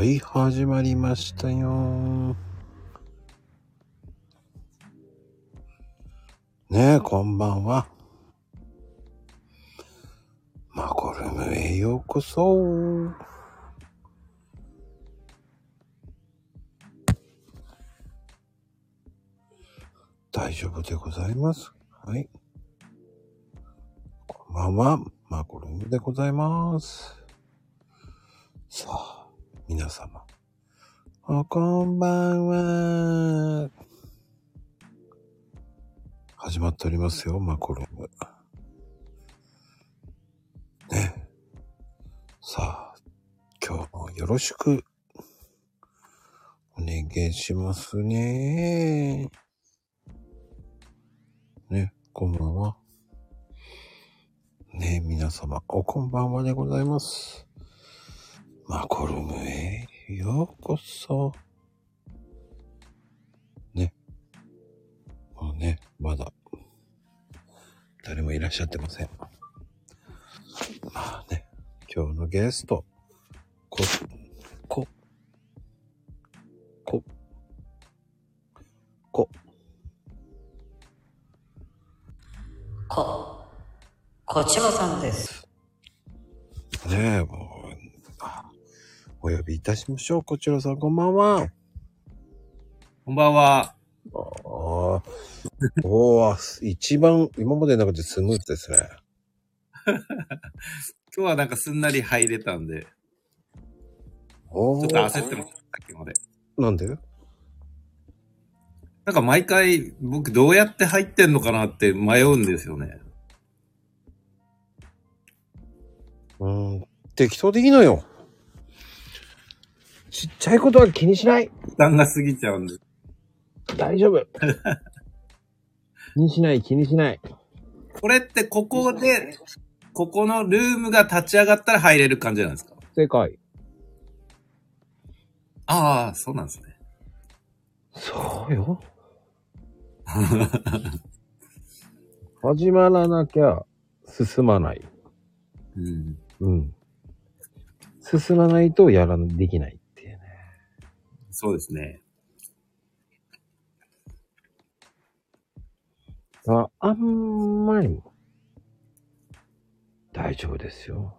はい、始まりましたよ。ねえ、こんばんは。マコルムへようこそ。大丈夫でございます。はい。こんばんは、マコルムでございます。さあ、皆様。おこんばんは。始まっておりますよ、マコルーム。ね。さあ、今日もよろしくお願いしますね。ね、こんばんは。ね皆様、おこんばんはでございます。マコルームへようこそ。ね。もうね、まだ、誰もいらっしゃってません。まあね、今日のゲスト、こ、こ、こ、こ、こ、こちらさんです。ねえ、もう、あお呼びいたしましょう。こちらさん、こんばんは。こんばんは。ああ。おー、一番、今までの中でスムーズですね。今日はなんかすんなり入れたんで、おちょっとー、焦ってました、さっきまで。なんで？なんか毎回僕どうやって入ってんのかなって迷うんですよね。うーん、適当でいいのよ。ちっちゃいことは気にしない。負担が過ぎちゃうんで。大丈夫。気にしない、気にしない。これってここで、ここのルームが立ち上がったら入れる感じなんですか？正解。ああ、そうなんですね。そうよ。始まらなきゃ進まない。うん。うん。進まないとやらん、できない。そうですね。ああんまり、大丈夫ですよ。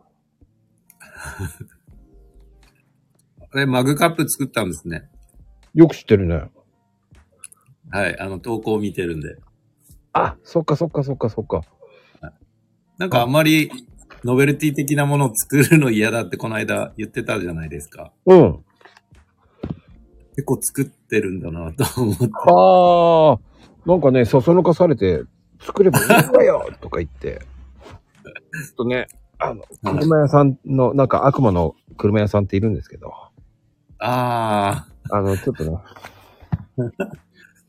これマグカップ作ったんですね。よく知ってるね。はい。あの投稿を見てるんで。あ、そっかそっかそっかそっか。なんかあんまりノベルティ的なものを作るの嫌だってこの間言ってたじゃないですか。うん。結構作ってるんだなと思って。ああ、なんかね、そそのかされて、作ればいいのかよ とか言って。ちょっとね、あの、車屋さんの、なんか悪魔の車屋さんっているんですけど、ああ、あの、ちょっとね、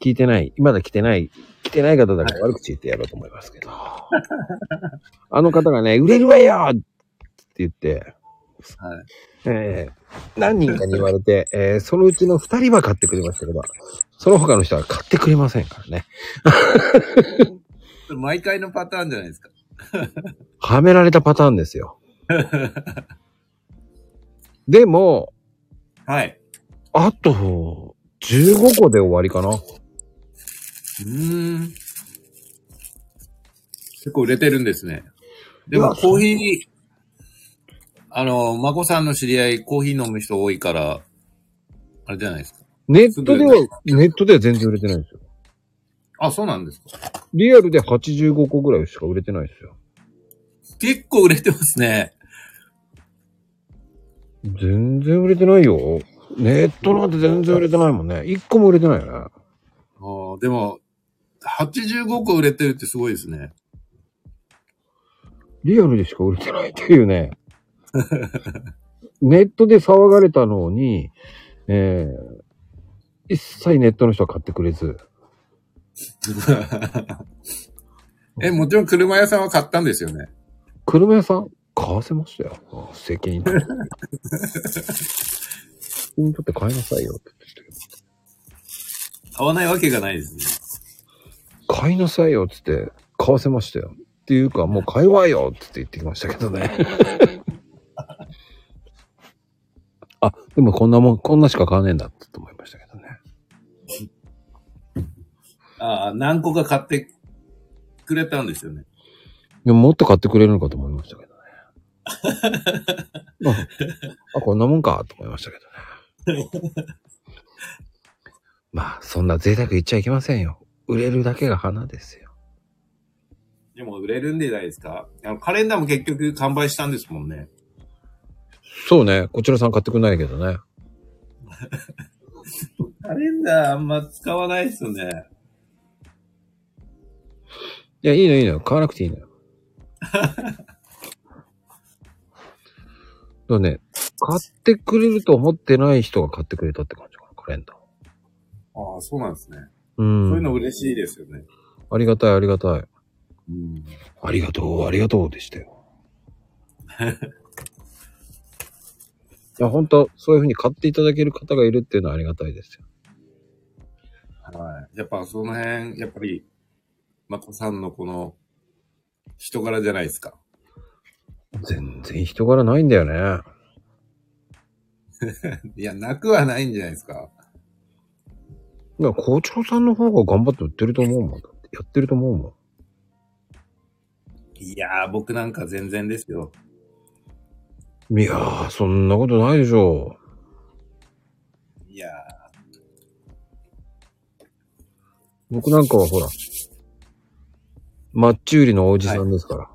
聞いてない、まだ来てない、来てない方だから悪口言ってやろうと思いますけど。あの方がね、売れるわよって言って、はい。えー何人かに言われて、えーそのうちの二人は買ってくれましたけど、その他の人は買ってくれませんからね。毎回のパターンじゃないですか。はめられたパターンですよ。でも、はい。あと、15個で終わりかな。うーん。結構売れてるんですね。でもコーヒー、あの、孫さんの知り合いコーヒー飲む人多いから、あれじゃないですか。ネットでは、ネットでは全然売れてないんですよ。あ、そうなんですか。リアルで85個ぐらいしか売れてないですよ。結構売れてますね。全然売れてないよ。ネットなんて全然売れてないもんね。1個も売れてないよね。あーでも、85個売れてるってすごいですね。リアルでしか売れてないっていうね。ネットで騒がれたのに、えー、一切ネットの人は買ってくれず。え、もちろん車屋さんは買ったんですよね。車屋さん買わせましたよ。あ責任取って。責任取って買いなさいよって言ってたけど買わないわけがないですね。買いなさいよって言って買わせましたよ。っていうか、もう買いわよって言ってきましたけどね。あ、でもこんなもん、こんなしか買わねえんだって思いましたけどね。ああ、何個か買ってくれたんですよね。でももっと買ってくれるのかと思いましたけどね。あ、あこんなもんかと思いましたけどね。まあ、そんな贅沢言っちゃいけませんよ。売れるだけが花ですよ。でも売れるんでないですか？あの、カレンダーも結局完売したんですもんね。そうね。こちらさん買ってくれないけどね。カレンダーあんま使わないですよね。いや、いいのいいの。買わなくていいのよ。だね、買ってくれると思ってない人が買ってくれたって感じかな、カレンダー。ああ、そうなんですね。う。そうんいうの嬉しいですよね。ありがたい、ありがたい。うん。ありがとう、ありがとうでしたよ。いや、本当そういう風に買っていただける方がいるっていうのはありがたいですよ。はい。やっぱその辺、やっぱり、まこさんのこの、人柄じゃないですか。全然人柄ないんだよね。いや、なくはないんじゃないですか。いや、校長さんの方が頑張って売ってると思うもん。やってると思うもいやー、僕なんか全然ですよ。ん。いやー、そんなことないでしょいや僕なんかはほら、マッチ売りのおじさんですから。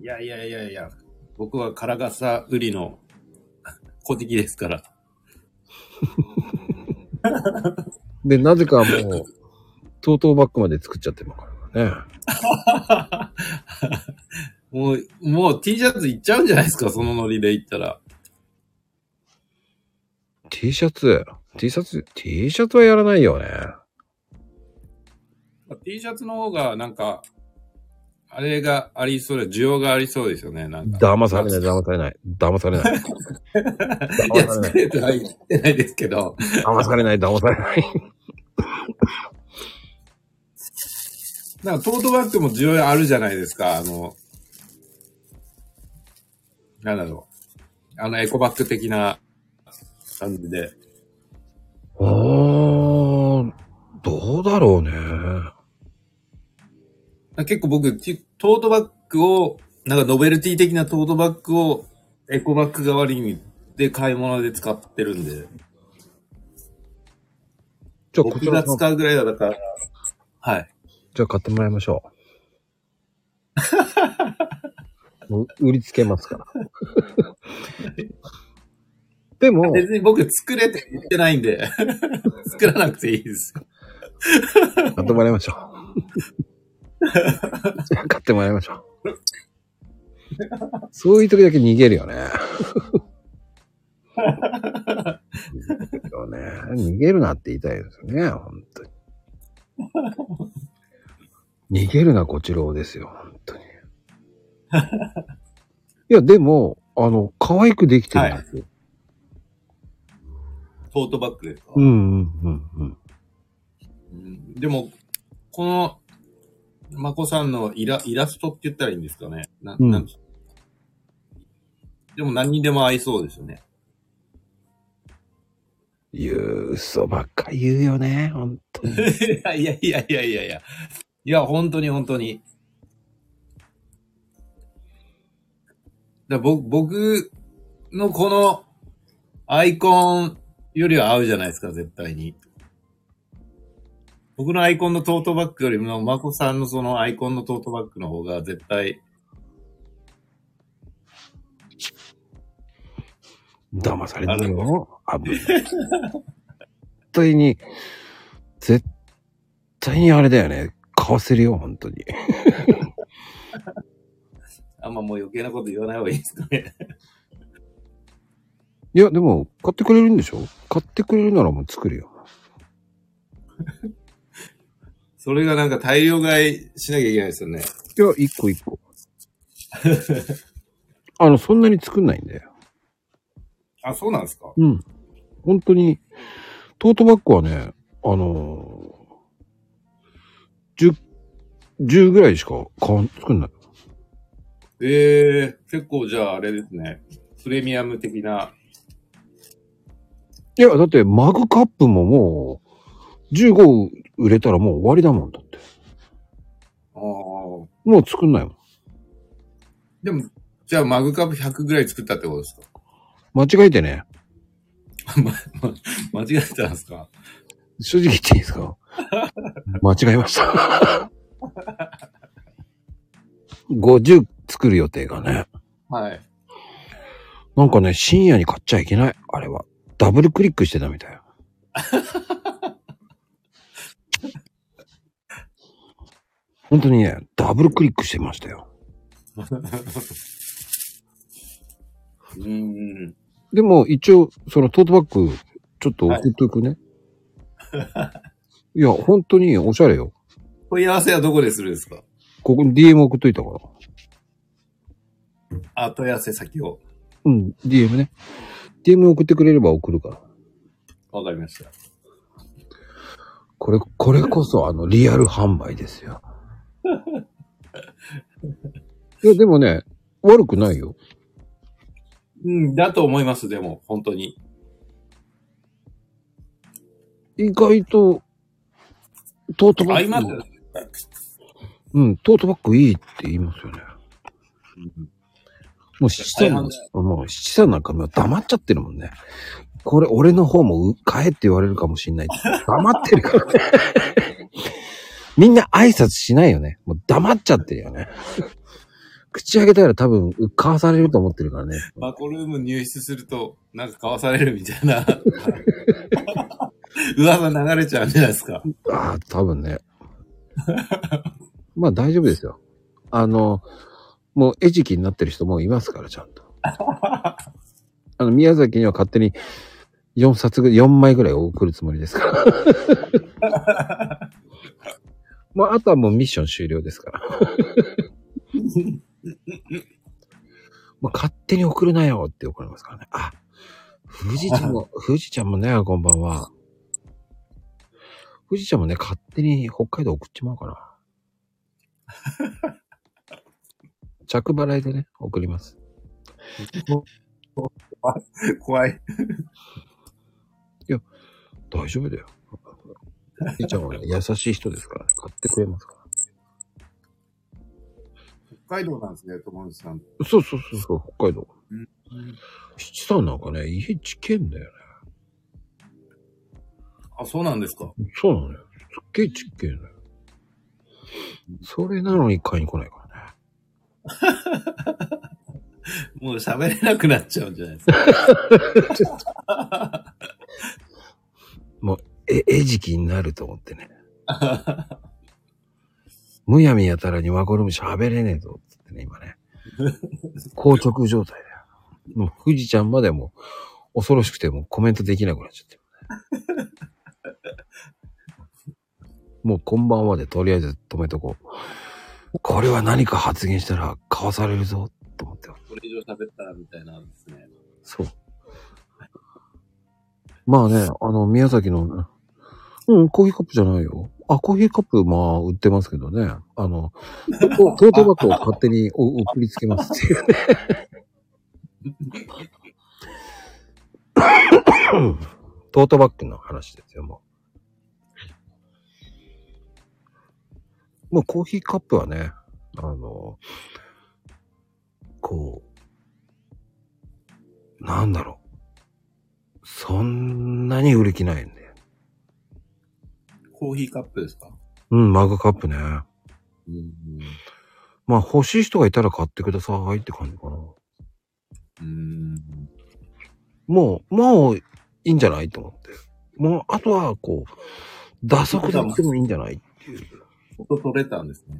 ー、いやいやいやいや、僕は唐笠売りの小敵ですから。で、なぜかもう、トートバッグまで作っちゃってるからね。もう、もう T シャツいっちゃうんじゃないですか、そのノリでいったら。T シャツ、T シャツ、T シャツはやらないよね。T シャツの方が、なんか、あれがありそうで、需要がありそうですよね、なんか。騙されない、騙されない。騙されない。いや、作れてはいってないですけど。騙されない、騙されない。なんかトートバッグも需要あるじゃないですか、あの、なんだろう。あのエコバッグ的な感じで。あー、どうだろうね。結構僕、トートバッグを、なんかノベルティ的なトートバッグをエコバッグ代わりにで買い物で使ってるんで、じゃあ、こち僕が使うぐらいだから、はい。じゃあ買ってもらいましょう。売りつけますから。でも、別に僕作れって言ってないんで、作らなくていいですよ。買ってもらいましょう。買ってもらいましょう。そういう時だけ逃げるよね。そうね逃げるなって言いたいですよね、本当に。逃げるな、こちらをですよ、本。いや、でも、あの、可愛くできてるんですよ。トートバッグですか、うん、うん、うん、うん。うんでも、この、まこさんのイライラストって言ったらいいんですかね。なうんなんでも何にでも合いそうですよね。言う、嘘ばっか言うよね、本当に。い やいやいやいやいやいや。いや、本当に本当に。だ僕僕のこのアイコンよりは合うじゃないですか、絶対に。僕のアイコンのトートバッグよりも、まこさんのそのアイコンのトートバッグの方が絶対、騙されないよ。危ない。絶対に、絶対にあれだよね。買わせるよ、本当に。あんまもう余計なこと言わない方がいいですかね。いや、でも、買ってくれるんでしょ？買ってくれるならもう作るよ。それがなんか大量買いしなきゃいけないですよね。いや、一個一個。あの、そんなに作んないんだよ。あ、そうなんですか？うん。本当に、トートバッグはね、あのー、10、10ぐらいしか買わん、作んない。ええ結構じゃああれですね。プレミアム的ないや、だってマグカップももう、15売れたらもう終わりだもんだって。ああ。もう作んないもん。でも、じゃあマグカップ100ぐらい作ったってことですか？間違えてね。間違えたんですか？正直言っていいですか？間違えました。50作る予定がね。はい。なんかね、深夜に買っちゃいけない。あれは。ダブルクリックしてたみたいよ。本当にね、ダブルクリックしてましたよ。うーん。でも一応、そのトートバッグ、ちょっと送っとくね。い、や、本当におしゃれよ。問い合わせはどこでするんですか？ここに DM 送っといたから。あ、問い合わせ先を。うん、DM ね。DM 送ってくれれば送るから。わかりました。これ、これこそあの、リアル販売ですよ。いや、でもね、悪くないよ。うん、だと思います、でも、本当に。意外と、トートバッグ。合いますよ。うん、トートバッグいいって言いますよね。もう七さん大半、もう七さんなんかもう黙っちゃってるもんね。これ、俺の方もう買えって言われるかもしんない。黙ってるからね。みんな挨拶しないよね。もう黙っちゃってるよね。口開けたら多分、買わされると思ってるからね。マコルーム入室すると、なんか買わされるみたいな。噂流れちゃうんじゃないですか。ああ、多分ね。まあ大丈夫ですよ。あの、もう餌食になってる人もいますから、ちゃんと。あの、宮崎には勝手に4冊ぐ、4枚ぐらい送るつもりですから。まあ、あとはもうミッション終了ですから。まあ、勝手に送るなよって怒られますからね。あ、富士ちゃんも、富士ちゃんもね、こんばんは。富士ちゃんもね、勝手に北海道送っちまおうかな。着払いでね、送ります。怖い。大丈夫だよ。富士ちゃんはね、優しい人ですからね、買ってくれますから。北海道なんですね、友達さん。そうそうそうそう、北海道。うん七さんなんかね、家近んだよね。あ、そうなんですか。そうなのよ。すっげえちっけえのよ。それなのに買いに来ないからね。もう喋れなくなっちゃうんじゃないですか。え、餌食になると思ってね。むやみやたらにワゴルム喋れねえぞ、つってね、今ね。硬直状態だよ。もう、富士ちゃんまでも恐ろしくてもうコメントできなくなっちゃってる、ね。もうこんばんはでとりあえず止めとこう。これは何か発言したら買わされるぞ、と思ってます。これ以上喋ったらみたいなんですね。そう。まあね、あの、宮崎の、うん、コーヒーカップじゃないよ。あ、コーヒーカップ、まあ、売ってますけどね。あの、トトートバッグを勝手にお送りつけますっていうね。トートバッグの話ですよ、もう。もうコーヒーカップはね、あの、こう、なんだろう。そんなに売る気ないんで。コーヒーカップですか？うん、マグカップね。うん。まあ欲しい人がいたら買ってくださいって感じかな。うん。もう、もういいんじゃないと思って。もう、あとはこう、打足だってもいいんじゃないっていう。音取れたんですね。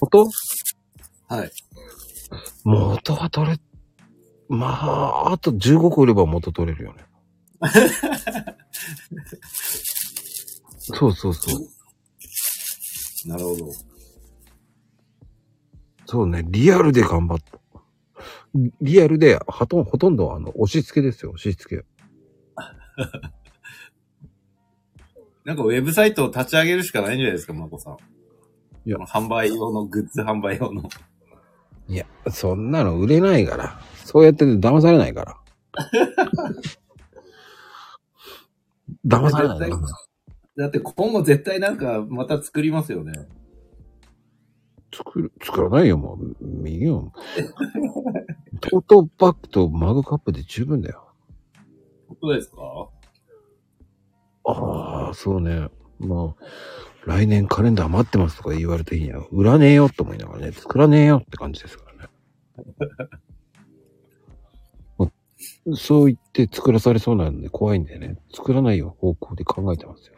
音はい。元は取れ、まあ、あと15個売れば元取れるよね。そうそうそう。なるほど。そうね、リアルで頑張った。リアルで、ほとんほとんどあの、押し付けですよ、押し付け。なんかウェブサイトを立ち上げるしかないんじゃないですか、まこさん。いや販売用の、グッズ販売用の。いや、そんなの売れないから。そうやって騙されないから。騙されないだって今後絶対なんかまた作りますよね。作る、作らないよ、もう。右よ。トートバッグとマグカップで十分だよ。本当ですか？ああ、そうね。まあ、来年カレンダー余ってますとか言われた日には、売らねえよって思いながらね、作らねえよって感じですからね。まあそう言って作らされそうなんで怖いんでね、作らないよ方向で考えてますよ。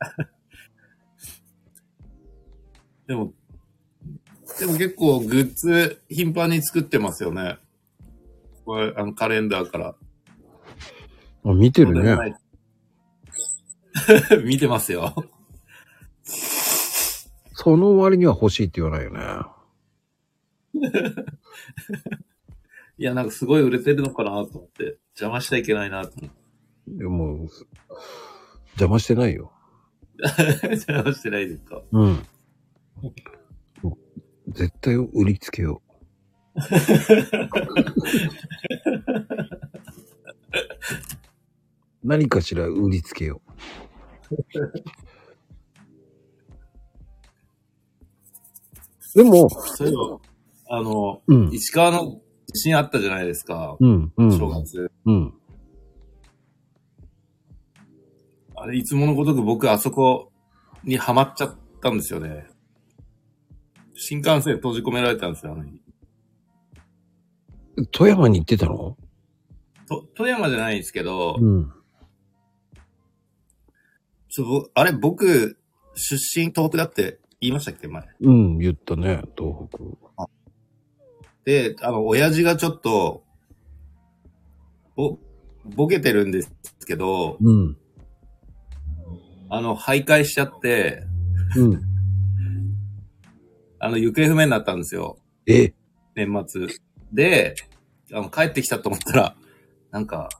でも、でも結構グッズ頻繁に作ってますよね。これ、あのカレンダーから。あ、見てるね。は い見てますよ。その割には欲しいって言わないよね。いや、なんかすごい売れてるのかなと思って、邪魔しちゃいけないなと思って。でも、邪魔してないよ。邪魔してないですか？うん。絶対売りつけよう。何かしら売りつけよう。でも、そういえば、あの、うん、石川の地震あったじゃないですか。うん、うん。正月。うん。あれ、いつものごとく僕、あそこにハマっちゃったんですよね。新幹線閉じ込められたんですよ、あの日。富山に行ってたの？と、富山じゃないですけど、うん。ちょぼあれ、僕、出身東北だって言いましたっけ、前。うん、言ったね、東北。で、あの、親父がちょっと、ぼ、ボケてるんですけど、うん。あの、徘徊しちゃって、うん。あの、行方不明になったんですよ。え、年末。で、あの、帰ってきたと思ったら、なんか、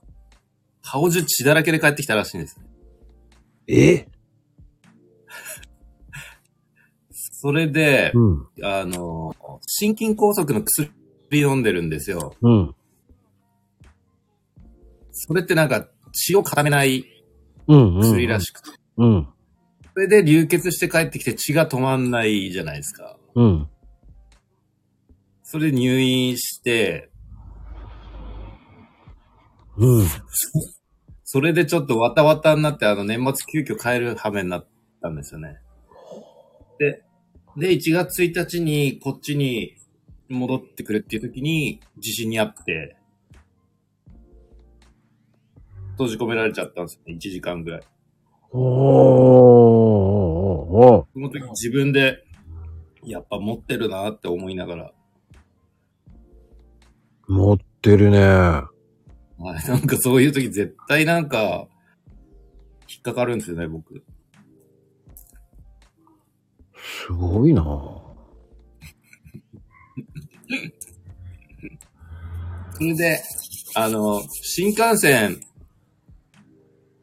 顔中血だらけで帰ってきたらしいんです。え？それで、うん。あの、心筋梗塞の薬飲んでるんですよ。うん。それってなんか血を固めないうん。うん。薬らしくて。うん。それで流血して帰ってきて血が止まんないじゃないですか。うん。それで入院して、うん。それでちょっとわたわたになって、あの年末急遽帰る羽目になったんですよね。で、で、1月1日にこっちに戻ってくるっていう時に地震にあって、閉じ込められちゃったんですよね、1時間ぐらい。おーおーおその時自分で、やっぱ持ってるなって思いながら、ー持ってるね。はい、なんかそういう時絶対なんか、引っかかるんですよね、僕。すごいなそれで、あの、新幹線、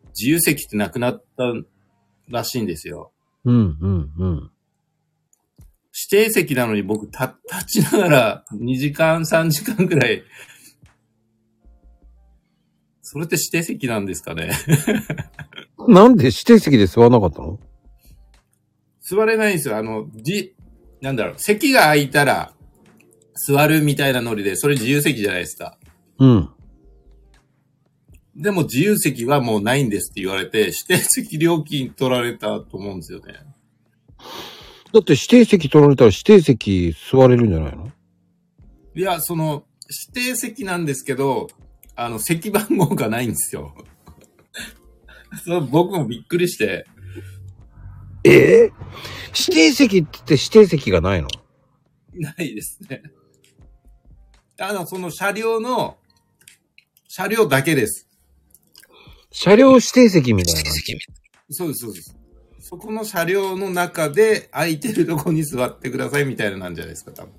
自由席ってなくなったらしいんですよ。うん、うん、うん。指定席なのに僕、た、立ちながら2時間、3時間くらい、それって指定席なんですかね？なんで指定席で座らなかったの？座れないんですよ。あの、じ、なんだろう、席が空いたら座るみたいなノリで、それ自由席じゃないですか。うん。でも自由席はもうないんですって言われて、指定席料金取られたと思うんですよね。だって指定席取られたら指定席座れるんじゃないの？いや、その、指定席なんですけど、あの、席番号がないんですよ。そう僕もびっくりして、え？え指定席って言って指定席がないの？ないですね。あの、その車両の、車両だけです。車両指定席みたいな。そうです、そうです。そこの車両の中で空いてるとこに座ってくださいみたいななんじゃないですか、多分。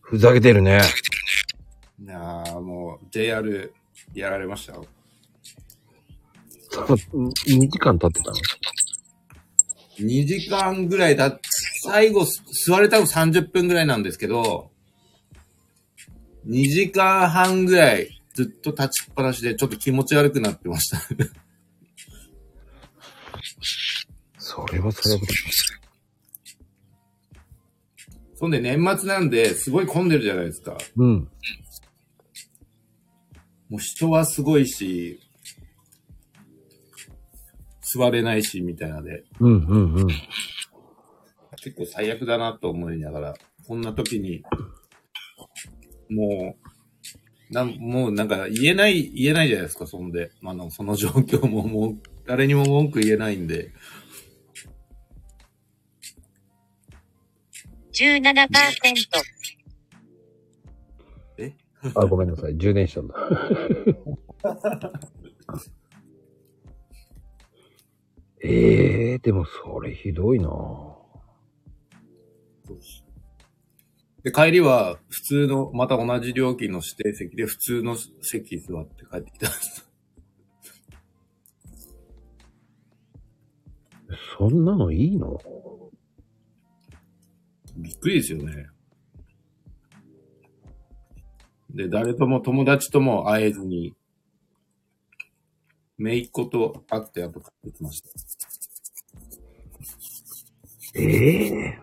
ふざけてるね。いやーもう、JR やられましたよ。2時間経ってたの？2時間ぐらいだ、最後座れたの30分ぐらいなんですけど、2時間半ぐらいずっと立ちっぱなしでちょっと気持ち悪くなってました。それはそれは。そんで年末なんで、すごい混んでるじゃないですか。うん。もう人はすごいし、座れないし、みたいなで、うんうんうん。結構最悪だなと思いながら、こんな時に、もう、なん、もうなんか言えない、言えないじゃないですか、そんで。あの、その状況ももう、誰にも文句言えないんで。17%。あ、ごめんなさい。充電したんだ。え えー、でもそれひどいなで、帰りは、普通の、また同じ料金の指定席で、普通の席座って帰ってきたんです。そんなのいいの？びっくりですよね。で、誰とも友達とも会えずに、姪っ子と会って後帰ってきました。ええ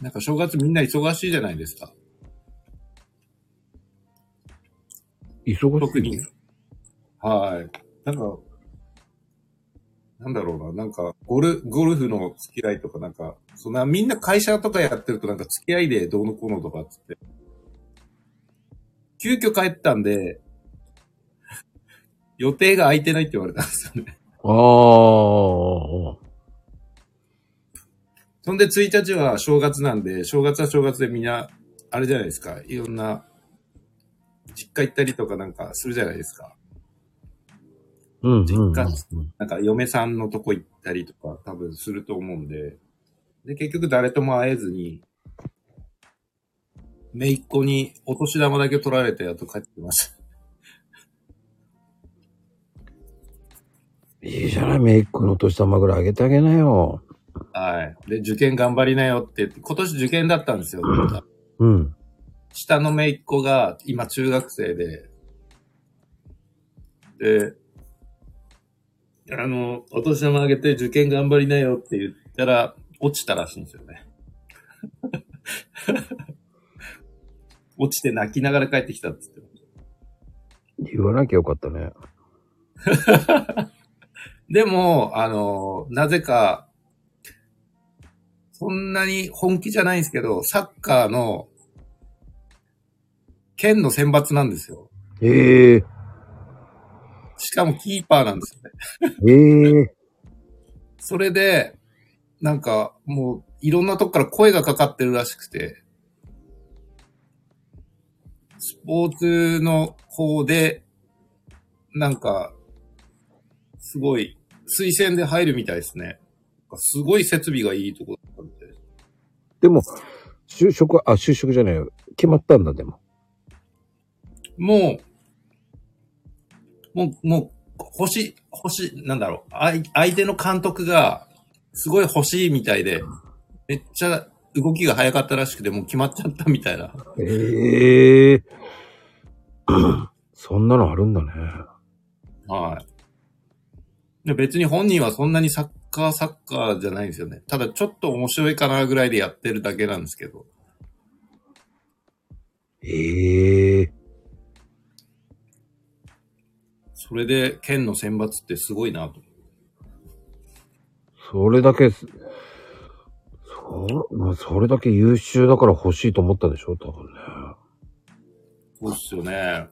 なんか正月みんな忙しいじゃないですか。ー、忙しい。特に。はい。なんか、なんだろうな、なんか、ゴル、ゴルフの付き合いとかなんか、そんな、みんな会社とかやってるとなんか付き合いでどうのこうのとかっつって。急遽帰ったんで、予定が空いてないって言われたんですよね。ああ。そんで1日は正月なんで、正月は正月でみんな、あれじゃないですか、いろんな、実家行ったりとかなんかするじゃないですか。うん実家なんか嫁さんのとこ行ったりとか多分すると思うんで、で、結局誰とも会えずに、姪っ子にお年玉だけ取られてやっと帰ってきました。いいじゃない、メイクのお年玉ぐらいあげてあげなよ。はい。で、受験頑張りなよって言って、今年受験だったんですよ。うん。下の姪っ子が今中学生で、で、あの、お年玉あげて受験頑張りなよって言ったら、落ちたらしいんですよね。落ちて泣きながら帰ってきたって言って。言わなきゃよかったね。でも、あの、なぜか、そんなに本気じゃないんですけど、サッカーの、県の選抜なんですよ。ええしかもキーパーなんですよね。ええそれで、なんか、もう、いろんなとこから声がかかってるらしくて、スポーツの方で、なんか、すごい、推薦で入るみたいですね。すごい設備がいいとこだったみたいです。でも、就職は、あ、就職じゃないよ。決まったんだ、でも。もう、もう、もう、欲しい、欲しい、なんだろう、相相手の監督が、すごい欲しいみたいで、めっちゃ動きが早かったらしくて、もう決まっちゃったみたいな。ええ そんなのあるんだね。はい。で別に本人はそんなにサッカーサッカーじゃないんですよね。ただちょっと面白いかなぐらいでやってるだけなんですけど。ええそれで県の選抜ってすごいなと。それだけす、そ、まあ、それだけ優秀だから欲しいと思ったでしょ多分ね。そうっすよね。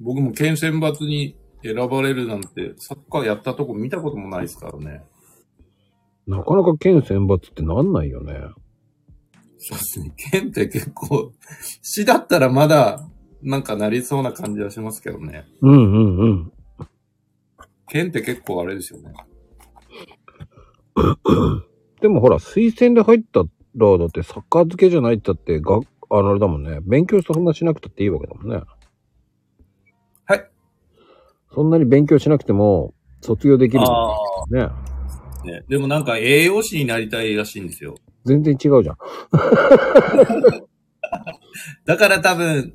僕も県選抜に選ばれるなんて、サッカーやったとこ見たこともないですからね。なかなか県選抜ってなんないよね。そうですね。県って結構、市だったらまだ、なんかなりそうな感じはしますけどね。うんうんうん。県って結構あれですよね。でもほら、推薦で入ったら、だってサッカー漬けじゃないってだって、が、あのあれだもんね。勉強そんなしなくたっていいわけだもんね。はい。そんなに勉強しなくても、卒業できるあね。ね。でもなんか栄養士になりたいらしいんですよ。全然違うじゃん。だから多分、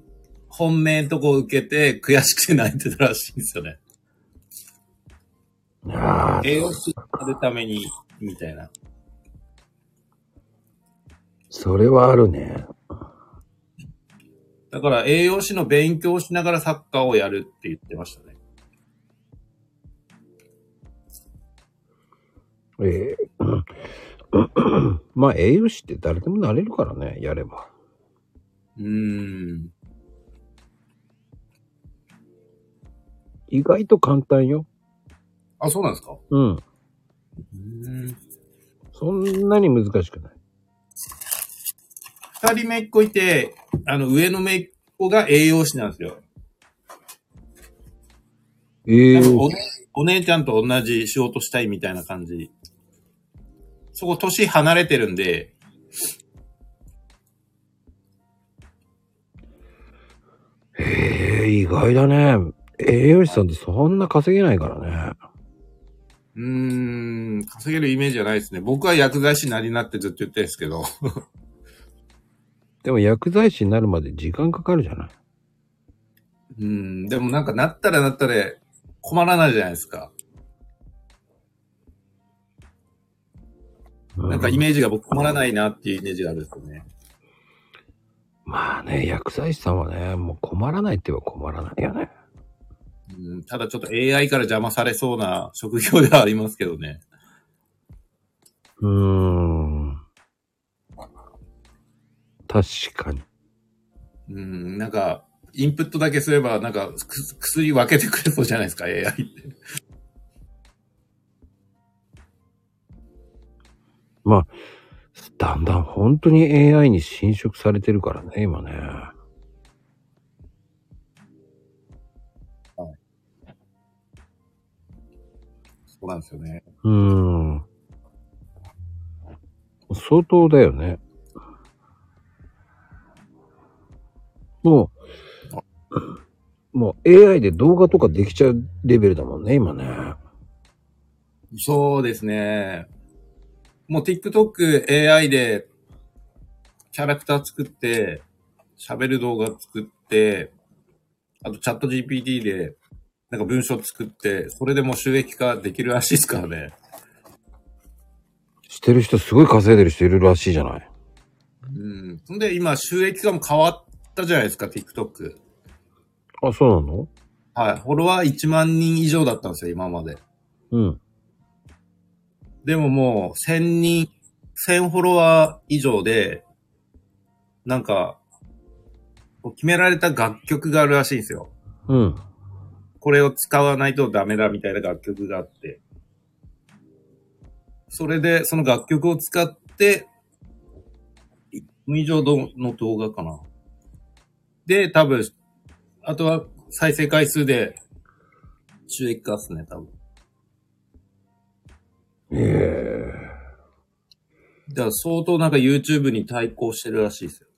本命とこ受けて悔しくて泣いてたらしいんですよね。ああ、栄養士になるために、みたいな。それはあるね。だから栄養士の勉強をしながらサッカーをやるって言ってましたね。ええうん まあ、栄養士って誰でもなれるからね、やれば。うーん。意外と簡単よ。あ、そうなんですか？うん。うーん。そんなに難しくない。二人目っ子いて、あの、上のめっ子が栄養士なんですよ。ええなんかお,、お姉ちゃんと同じ仕事したいみたいな感じ。そこ年離れてるんで、へえ、意外だね。栄養士さんってそんな稼げないからね。うーん、稼げるイメージじゃないですね。僕は薬剤師になりなってずっと言ってるんですけど。でも薬剤師になるまで時間かかるじゃない。うん、でもなんかなったらなったで困らないじゃないですか。うなんかイメージが僕困らないなっていうイメージがあるんですよね。まあね、薬剤師さんはね、もう困らないって言えば困らないよね。うん、ただちょっと AI から邪魔されそうな職業ではありますけどね。うーん。確かに。うん、なんか、インプットだけすれば、なんか、く薬分けてくれそうじゃないですか、AI って。まあ、だんだん本当に AI に侵食されてるからね、今ね。そうなんですよね。うーん。相当だよね。もう、もう AI で動画とかできちゃうレベルだもんね、今ね。そうですね。もう TikTok AI でキャラクター作って、喋る動画作って、あとチャット GPT でなんか文章作って、それでもう収益化できるらしいですからね。してる人すごい稼いでる人いるらしいじゃない。うん。そんで今収益化も変わったじゃないですか、TikTok。あ、そうなの？はい。フォロワー1万人以上だったんですよ、今まで。うん。でももう1000人、1000フォロワー以上で、なんか、決められた楽曲があるらしいんですよ。うん。これを使わないとダメだみたいな楽曲があって。それで、その楽曲を使って、1分以上の動画かな。で、多分、あとは再生回数で収益化っすね、多分。ええだから相当なんか YouTube に対抗してるらしいですよ。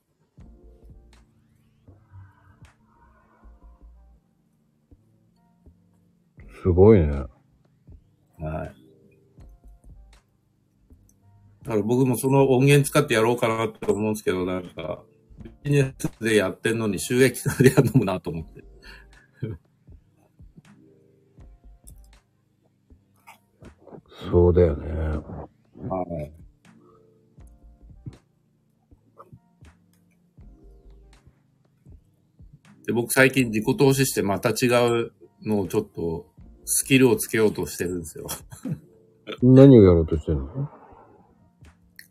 すごいね。はい。だから僕もその音源使ってやろうかなって思うんですけど、なんか、ビジネスでやってんのに収益化でやるのもなと思って。そうだよね。はい。で、僕最近自己投資してまた違うのをちょっとスキルをつけようとしてるんですよ。何をやろうとしてるの？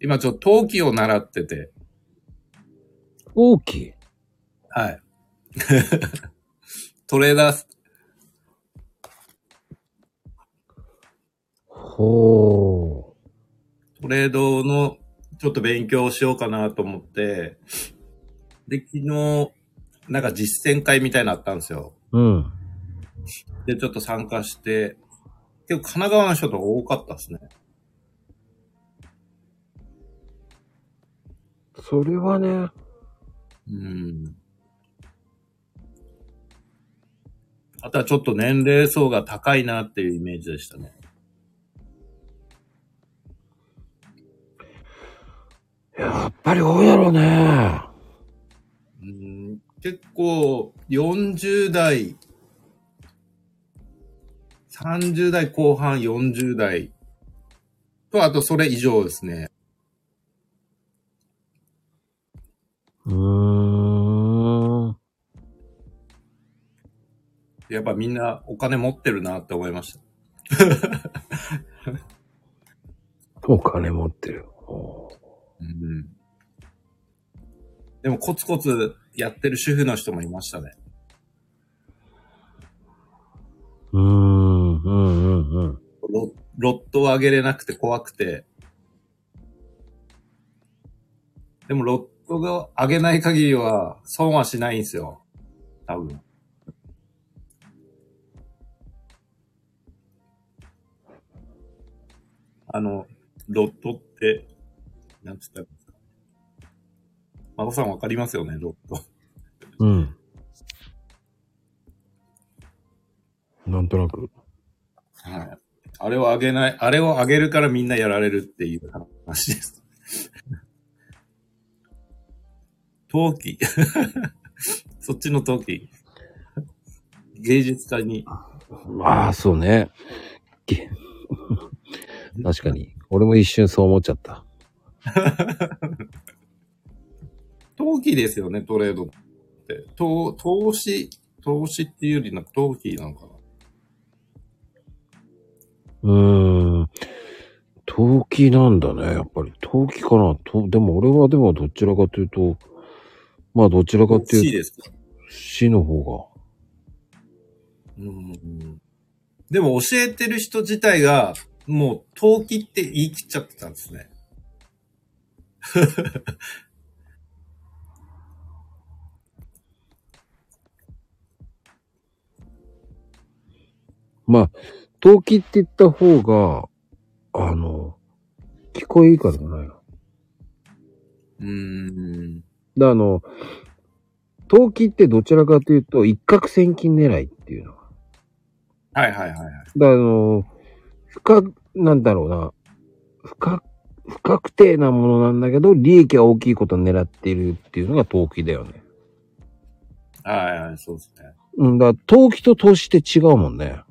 今ちょっと陶器を習ってて、大きい。はい。トレーダー、ほトレードのちょっと勉強をしようかなと思って、で、昨日、なんか実践会みたいなのあったんですよ。う。うん。で、ちょっと参加して、結構神奈川の人とか多かったですね。それはね、うん。あとはちょっと年齢層が高いなっていうイメージでしたね。やっぱり多いだろうね。う結構40代、30代後半40代と、あとそれ以上ですね。うーん。やっぱみんなお金持ってるなって思いました。お金持ってる。うん、でもコツコツやってる主婦の人もいましたね。うん。ロロットを上げれなくて怖くて。でもロットが上げない限りは損はしないんですよ。多分。あの、ロットって、なんつったらいいんですか。孫さんわかりますよね、ロット。うん。なんとなく。はい。あれを上げない、あれを上げるからみんなやられるっていう話です。陶器。そっちの陶器。芸術家に。ああ、そうね。げ確かに。俺も一瞬そう思っちゃった。陶器ですよね、トレードって。投投資、投資っていうよりなんか陶器なのかな。うーん。陶器なんだね。やっぱり陶器かな。とでも俺はでもどちらかというと、まあどちらかと C いうと、ですか。死の方うん。でも教えてる人自体が、もう陶器って言い切っちゃってたんですね。が。まあ、陶器って言った方が、あの、聞こえいいからじゃないの？うーん。で、あの、陶器ってどちらかというと、一攫千金狙いっていうのが。はいはいはいはい。だあの、不確、なんだろうな、不確、不確定なものなんだけど、利益が大きいことを狙っているっていうのが投機だよね。はいはい、そうですね。うん、だ投機と投資って違うもんね。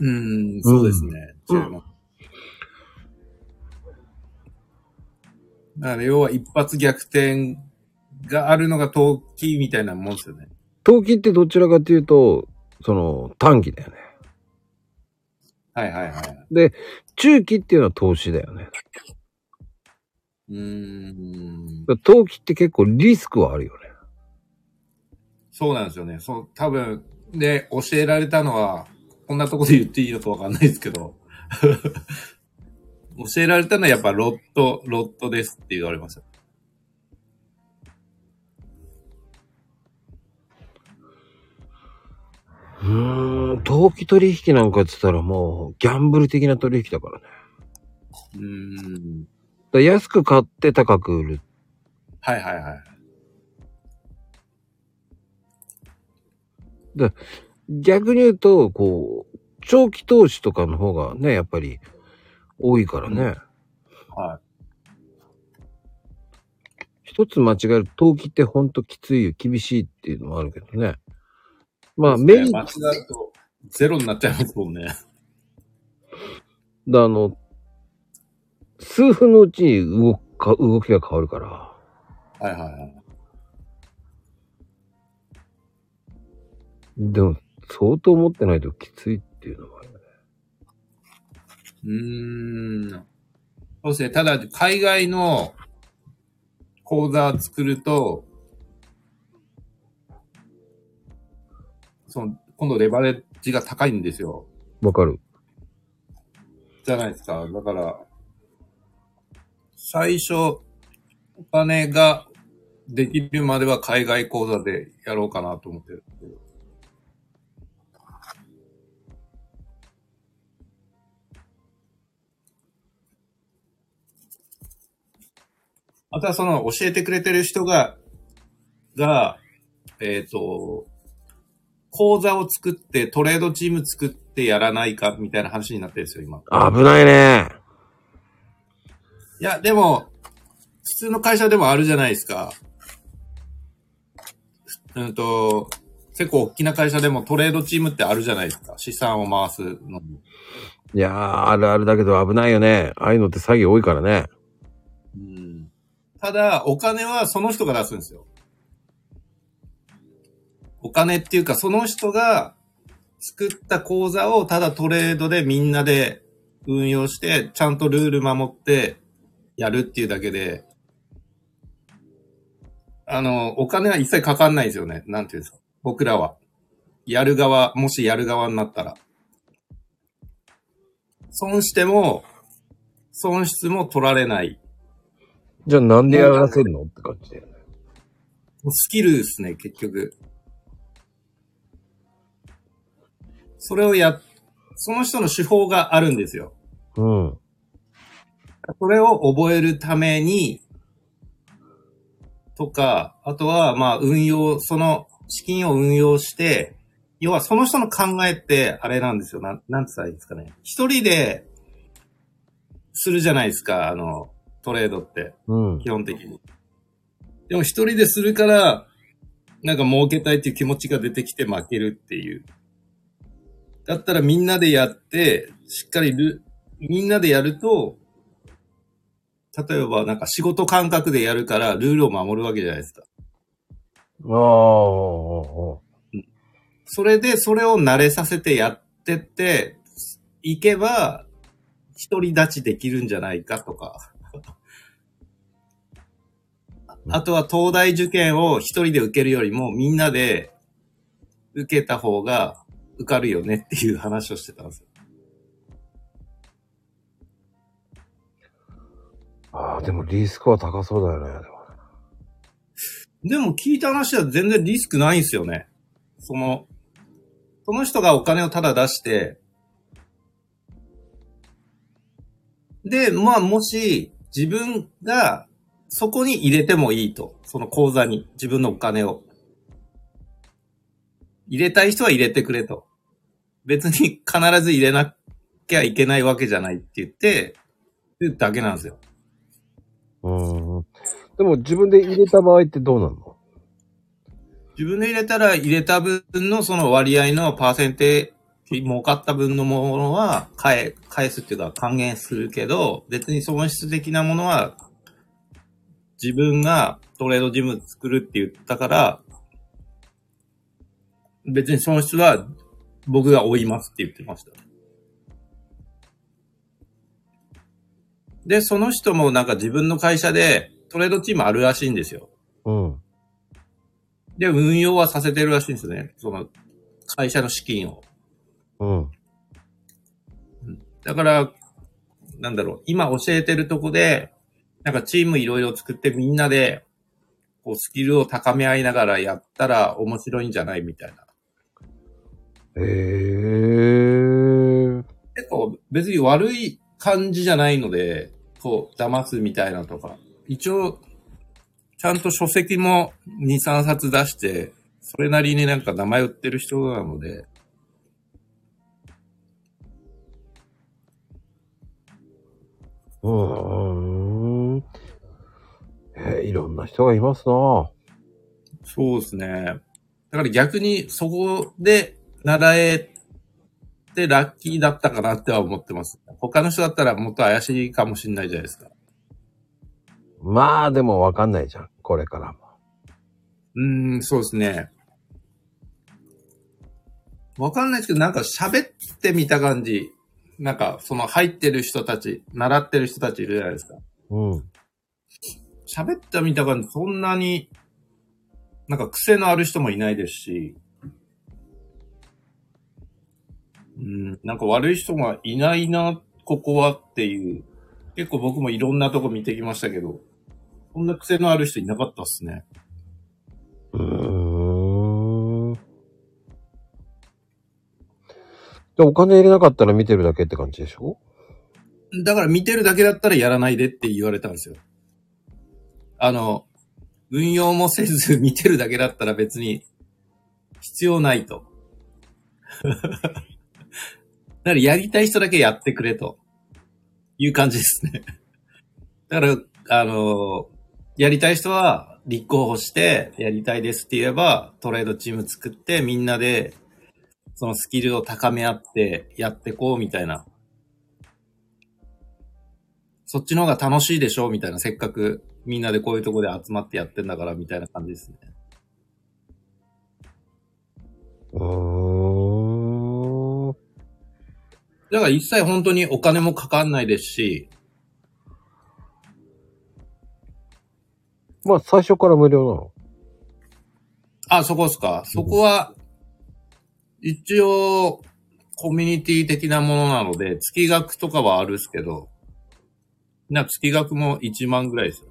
うーん、そうですね。うん違います。だから要は一発逆転があるのが投機みたいなもんですよね。投機ってどちらかというと、その短期だよね。はいはいはい。で、中期っていうのは投資だよね。うーん。投機って結構リスクはあるよね。そうなんですよね。そう、多分、で、教えられたのは、こんなとこで言っていいのかわかんないですけど、教えられたのはやっぱロット、ロットですって言われました。うーん、投機取引なんかって言ったらもうギャンブル的な取引だからね。うーん。だ安く買って高く売る。はいはいはい。逆に言うと、こう、長期投資とかの方がね、やっぱり多いからね。は一つ間違えると投機ってほんときついよ、厳しいっていうのもあるけどね。まあ、い。メリッ間違うと、ゼロになっちゃいますもんね。ト、あの、数分のうちに動くか、動きが変わるから。はいはいはい。でも、相当持ってないときついっていうのもあるね。うーん。そうですね。ただ、海外の講座作ると、その、今度レバレッジが高いんですよ。わかる。じゃないですか。だから、最初、お金ができるまでは海外講座でやろうかなと思ってるけど。あとはその教えてくれてる人が、が、えっ、と、講座を作ってトレードチーム作ってやらないかみたいな話になってるんですよ、今。危ないね。いや、でも、普通の会社でもあるじゃないですか。うんと、結構大きな会社でもトレードチームってあるじゃないですか。資産を回すのに。いやー、あるあるだけど危ないよね。ああいうのって詐欺多いからね。うん。ただ、お金はその人が出すんですよ。お金っていうか、その人が作った口座をただトレードでみんなで運用して、ちゃんとルール守ってやるっていうだけで、あの、お金は一切かかんないですよね。なんていうんですか。僕らは。やる側、もしやる側になったら。損しても、損失も取られない。じゃあなんでやらせるのって感じだよね。スキルですね、結局。それをや、その人の手法があるんですよ。うん。それを覚えるために、とか、あとは、まあ、運用、その資金を運用して、要はその人の考えって、あれなんですよ。なん、なんつったらいいですかね。一人で、するじゃないですか、あの、トレードって。うん。基本的に。でも一人でするから、なんか儲けたいっていう気持ちが出てきて負けるっていう。だったらみんなでやって、しっかりル、みんなでやると、例えばなんか仕事感覚でやるからルールを守るわけじゃないですか。ああ、ああそれでそれを慣れさせてやってって、いけば、独り立ちできるんじゃないかとか。あとは東大受験を一人で受けるよりもみんなで受けた方が受かるよねっていう話をしてたんですよ。ああ、でもリスクは高そうだよね。でも聞いた話は全然リスクないんですよね。その、その人がお金をただ出して、で、まあもし自分がそこに入れてもいいと。その口座に自分のお金を。入れたい人は入れてくれと。別に必ず入れなきゃいけないわけじゃないって言って、ってだけなんですよ。うん。でも自分で入れた場合ってどうなの？自分で入れたら入れた分のその割合のパーセンテージ、儲かった分のものは返、返すっていうか還元するけど、別に損失的なものは自分がトレードジム作るって言ったから、別に損失は僕が負いますって言ってました。で、その人もなんか自分の会社でトレードチームあるらしいんですよ。うん。で、運用はさせてるらしいんですよね。その、会社の資金を。うん。だから、なんだろう、今教えてるとこで、なんかチームいろいろ作ってみんなで、こうスキルを高め合いながらやったら面白いんじゃないみたいな。へえ。結構別に悪い感じじゃないので、こう、騙すみたいなとか。一応、ちゃんと書籍も2、3冊出して、それなりになんか名前売ってる人なので、うーん。えーいろんな人がいますなそうですね。だから逆にそこで習えてラッキーだったかなっては思ってます。他の人だったらもっと怪しいかもしれないじゃないですか。まあでもわかんないじゃん。これからも。うーん、そうですね。わかんないですけど、なんか喋ってみた感じ。なんか、その入ってる人たち、習ってる人たちいるじゃないですか。うん。喋ってみた感じ、そんなに、なんか癖のある人もいないですし、うん、なんか悪い人がいないな、ここはっていう。結構僕もいろんなとこ見てきましたけど、そんな癖のある人いなかったっすね。うーん。でお金入れなかったら見てるだけって感じでしょ？だから見てるだけだったらやらないでって言われたんですよ。あの、運用もせず見てるだけだったら別に必要ないと。だからやりたい人だけやってくれという感じですね。だから、あの、やりたい人は立候補して、やりたいですって言えば、トレードチーム作って、みんなで、そのスキルを高め合って、やってこうみたいな。そっちの方が楽しいでしょうみたいな。せっかくみんなでこういうとこで集まってやってんだから、みたいな感じですね。うーん。だから一切本当にお金もかかんないですし、まあ、最初から無料なの？あ、そこですか。そこは、一応、コミュニティ的なものなので、月額とかはあるっすけど、な、月額も1万ぐらいですよ。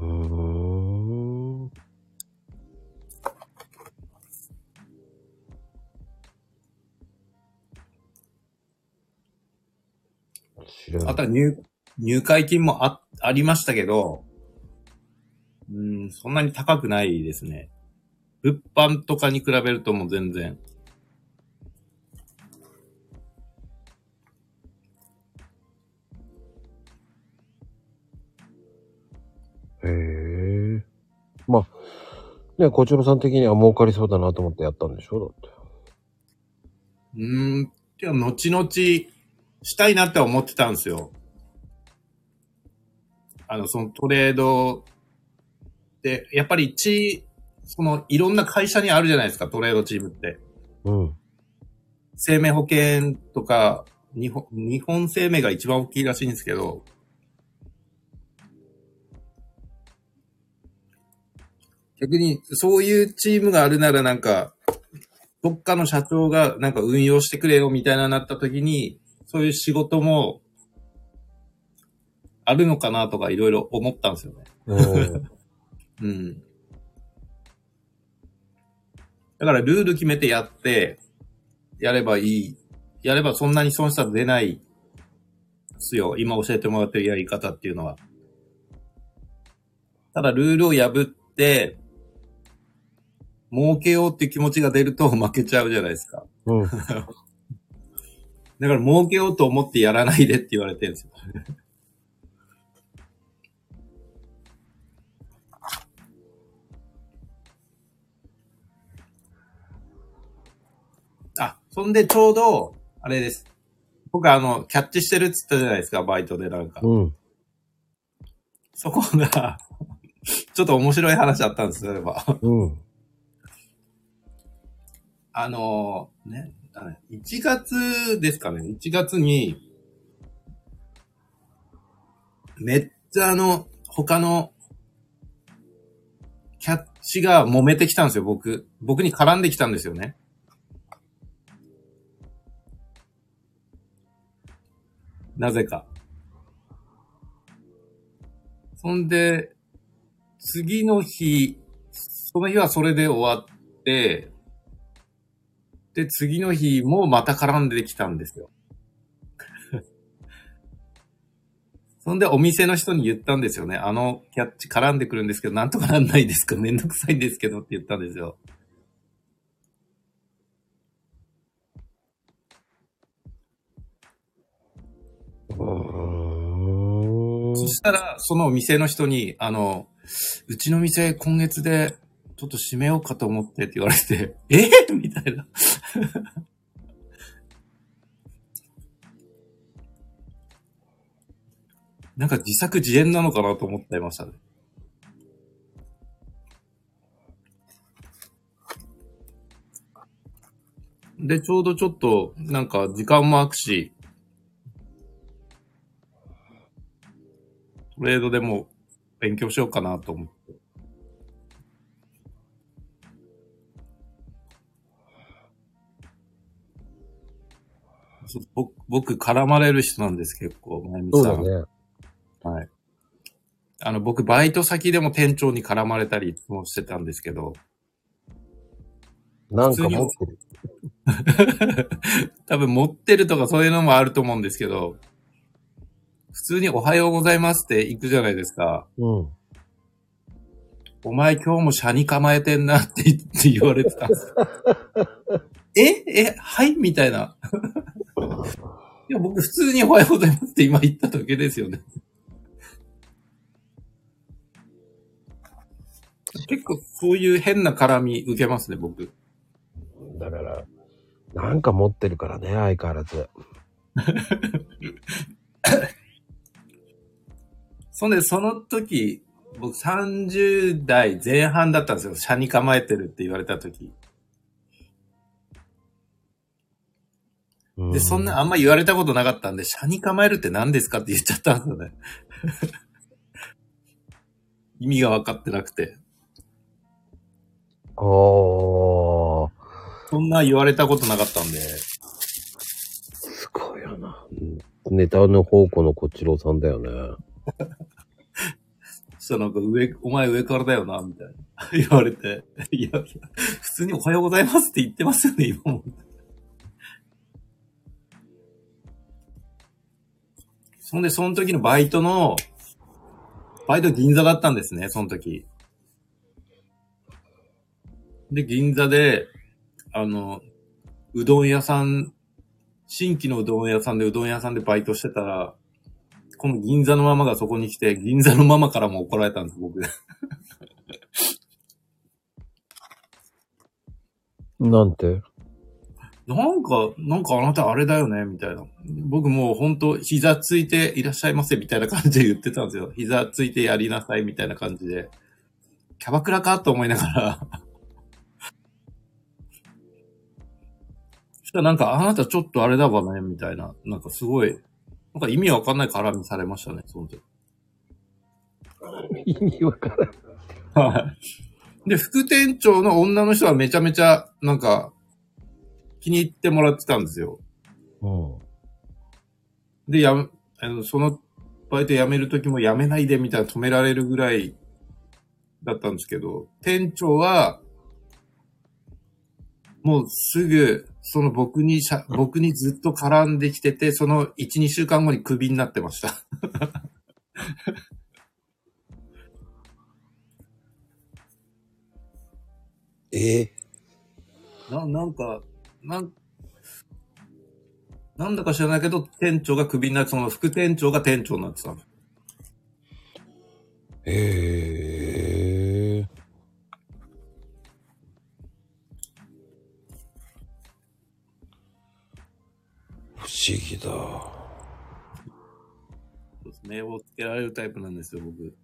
うーん。あとは入、入会金もあ、ありましたけど、うん、そんなに高くないですね。物販とかに比べるともう全然。へえ。まあ、ね、こちらさん的には儲かりそうだなと思ってやったんでしょ？だって。うーん、いや、後々、したいなって思ってたんですよ。あの、そのトレードで、やっぱりち、その、いろんな会社にあるじゃないですか、トレードチームって。うん。生命保険とか、日本、日本生命が一番大きいらしいんですけど、逆に、そういうチームがあるならなんか、どっかの社長がなんか運用してくれよみたいななった時に、そういう仕事も、あるのかなとかいろいろ思ったんですよね。うん。うん。だからルール決めてやって、やればいい。やればそんなに損失は出ないですよ。今教えてもらってるやり方っていうのは。ただルールを破って、儲けようって気持ちが出ると 負けちゃうじゃないですか。うん。だから儲けようと思ってやらないでって言われてるんですよ。あ、そんでちょうど、あれです。僕あの、キャッチしてるって言ったじゃないですか、バイトでなんか。うん。そこが、ちょっと面白い話あったんですよ、それは。うん。あのね、1月ですかね、1月に、めっちゃあの、他の、キャッチが揉めてきたんですよ、僕。僕に絡んできたんですよね。なぜか。そんで、次の日、その日はそれで終わって、で、次の日もまた絡んできたんですよ。そんでお店の人に言ったんですよね。あのキャッチ絡んでくるんですけど、なんとかなんないですか？めんどくさいんですけどって言ったんですよ。そしたら、そのお店の人に、あの、うちの店今月でちょっと閉めようかと思ってって言われて、え？みたいな。なんか自作自演なのかなと思っていましたね。で、ちょうどちょっと、なんか時間も空くし、トレードでも勉強しようかなと思って。そう僕、僕絡まれる人なんです、結構、まゆみさん。そうだね。はい。あの、僕、バイト先でも店長に絡まれたりもしてたんですけど、なんか持ってる。多分持ってるとかそういうのもあると思うんですけど、普通におはようございますって行くじゃないですか。うん。お前今日も車に構えてんなって言って言われてたんです。え？え？はい？みたいな。いや、僕普通におはようございますって今言っただけですよね。結構そういう変な絡み受けますね、僕。だから、なんか持ってるからね、相変わらず。そんで、その時、僕30代前半だったんですよ。車に構えてるって言われた時。で、そんな、あんま言われたことなかったんで、車に構えるって何ですかって言っちゃったんですよね。意味が分かってなくて。おー、そんな言われたことなかったんで。すごいよな。うんネタの宝庫のこちろさんだよね。そしたらなんか上、お前上からだよな、みたいな。言われて。いや、いや普通におはようございますって言ってますよね、今も。そんで、その時のバイトの、バイト銀座だったんですね、その時。で、銀座で、あの、うどん屋さん、新規のうどん屋さんでうどん屋さんでバイトしてたら、この銀座のママがそこに来て、銀座のママからも怒られたんです、僕。なんて？なんか、なんかあなたあれだよね、みたいな。僕もう本当膝ついていらっしゃいませ、みたいな感じで言ってたんですよ。膝ついてやりなさい、みたいな感じで。キャバクラかと思いながら。そしたらなんか、あなたちょっとあれだわね、みたいな。なんかすごい、なんか意味わかんない絡みされましたね、その時。意味わからん。はい。で、副店長の女の人はめちゃめちゃ、なんか、気に入ってもらってたんですよ。うん。で、やめ、あの、そのバイト辞めるときも辞めないでみたいな止められるぐらいだったんですけど、店長は、もうすぐ、その僕にしゃ、僕にずっと絡んできてて、その1、2週間後にクビになってました。え？な、なんか、なん、なんだか知らないけど、店長がクビになって、その副店長が店長になってたの。ええ不思議だ。名簿をつけられるタイプなんですよ、僕。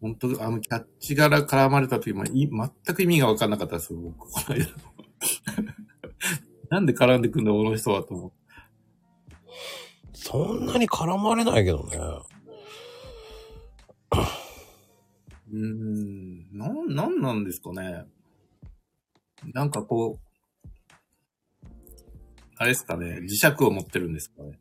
本当あの、キャッチ柄絡まれた時もい全く意味が分かんなかったですよ、僕、この間。なんで絡んでくんだ、この人は、と思って。そんなに絡まれないけどね。うーん、なん、なんなんですかね。なんかこう、あれですかね、磁石を持ってるんですかね。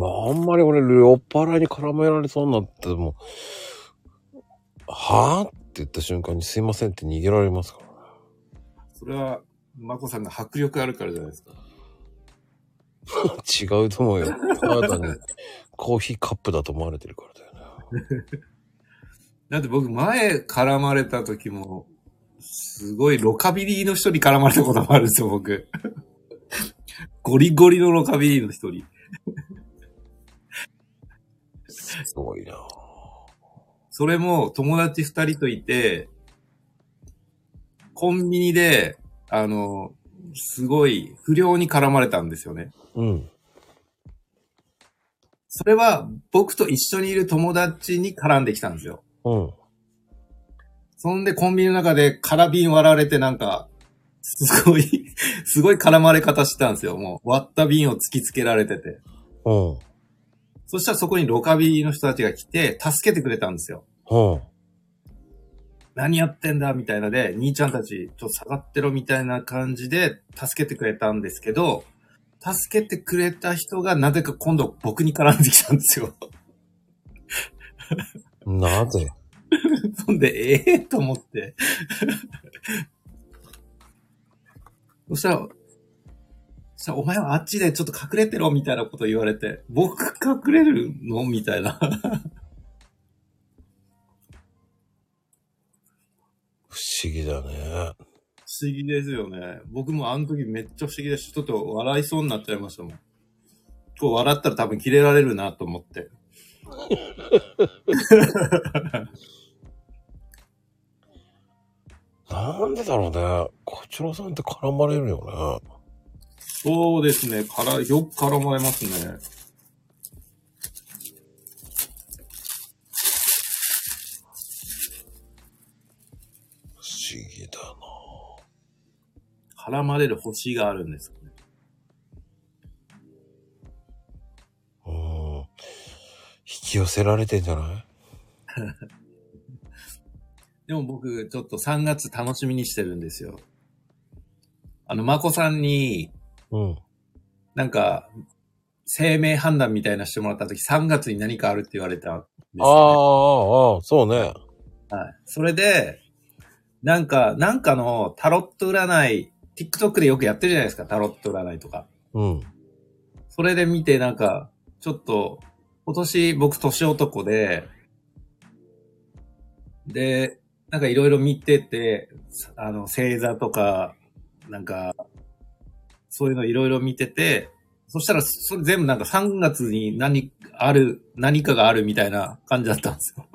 あ、あんまり俺、酔っ払いに絡められそうになっても、はぁって言った瞬間にすいませんって逃げられますからね。それは、まこさんが迫力あるからじゃないですか。違うと思うよ。ただね、コーヒーカップだと思われてるからだよね。だって僕前絡まれた時も、すごいロカビリーの人に絡まれたこともあるんですよ、僕。ゴリゴリのロカビリーの一人。すごいなそれも友達二人といて、コンビニで、あの、すごい不良に絡まれたんですよね。うん。それは僕と一緒にいる友達に絡んできたんですよ。うん。そんでコンビニの中で空瓶割られてなんか、すごい、すごい絡まれ方してたんですよ。もう割った瓶を突きつけられてて。うん。そしたらそこにロカビリの人たちが来て、助けてくれたんですよ。うん。何やってんだみたいなで、兄ちゃんたち、ちょっと下がってろみたいな感じで、助けてくれたんですけど、助けてくれた人がなぜか今度僕に絡んできたんですよ。なぜ？そんで、ええと思って。そしたら、そしたらお前はあっちでちょっと隠れてろみたいなこと言われて、僕隠れるの？みたいな。不思議だね。不思議ですよね。僕もあの時めっちゃ不思議でし、ちょっと笑いそうになっちゃいましたもん。こう笑ったら多分キレられるなと思って。なんでだろうね。こちらさんって絡まれるよね。そうですね。から、よく絡まれますね。不思議だ絡まれる星があるんですよね。な。うん。引き寄せられてんじゃない？でも僕、ちょっと3月楽しみにしてるんですよ。あの、まこさんに、うん。なんか、生命判断みたいなしてもらった時、3月に何かあるって言われたんですああ、ああ、そうね。はい。それで、なんか、なんかのタロット占い、TikTok でよくやってるじゃないですか、タロット占いとか。うん。それで見て、なんか、ちょっと、今年僕年男で、で、なんかいろいろ見てて、あの、星座とか、なんか、そういうのいろいろ見てて、そしたら、それ全部なんか3月に何ある、何かがあるみたいな感じだったんですよ。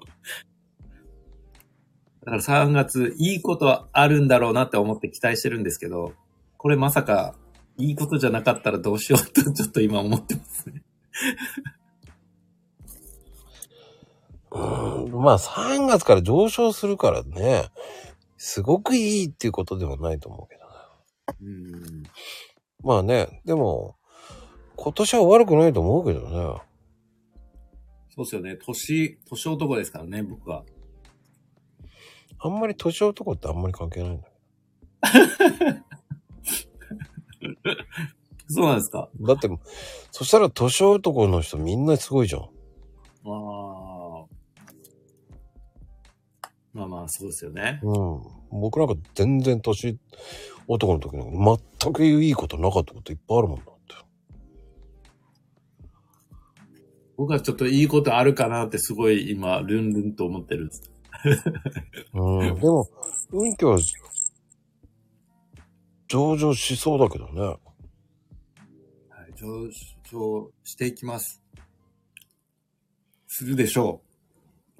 だから3月、いいことはあるんだろうなって思って期待してるんですけど、これまさか、いいことじゃなかったらどうしようとちょっと今思ってますね。うん。まあ、3月から上昇するからね。すごくいいっていうことではないと思うけどね。うん。まあね、でも、今年は悪くないと思うけどね。そうですよね。年、年男ですからね、僕は。あんまり年男ってあんまり関係ないんだ そうなんですか。だって、そしたら年男の人みんなすごいじゃん。ああ。まあまあ、そうですよね。うん。僕なんか全然年男の時なんか全くいいことなかったこといっぱいあるもんだって。僕はちょっといいことあるかなってすごい今、ルンルンと思ってるんです。うん。でも、運気は上場しそうだけどね。はい、上昇していきます。するでしょ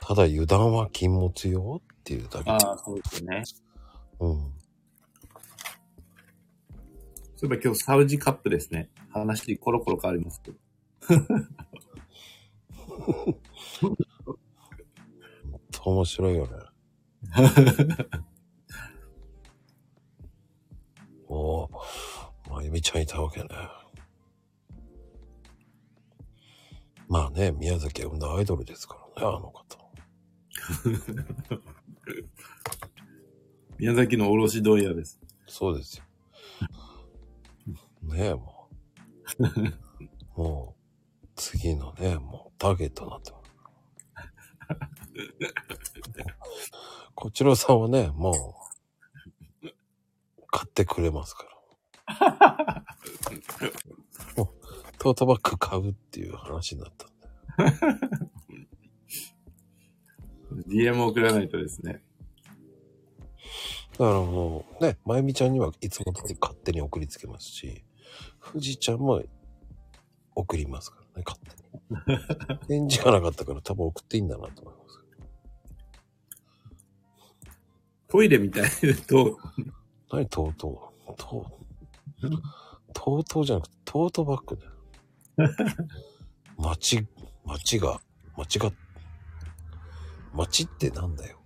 ただ油断は禁物よっていうだう。け。ああ、そうですね。うん。そういえば今日サウジカップですね。話コロコロ変わりますけど。面白いよね。おー、まゆみちゃんいたわけね。まあね、宮崎は生んだアイドルですからね、あの方。宮崎の卸問屋です。そうですよ。ねえ、もう。もう、次のね、もうターゲットになってます。こちらさんはね、もう、買ってくれますから。も うトートバッグ買うっていう話になったんで。DM 送らないとですね。だからもう、ね、まゆみちゃんにはいつも通り勝手に送りつけますし、富士ちゃんも送りますからね、勝手に。返事がなかったから多分送っていいんだなと思います。トイレみたいと、何とうとう。とう。とうとうじゃなくて、トートバッグだよ。町、町が、町が、町ってなんだよ。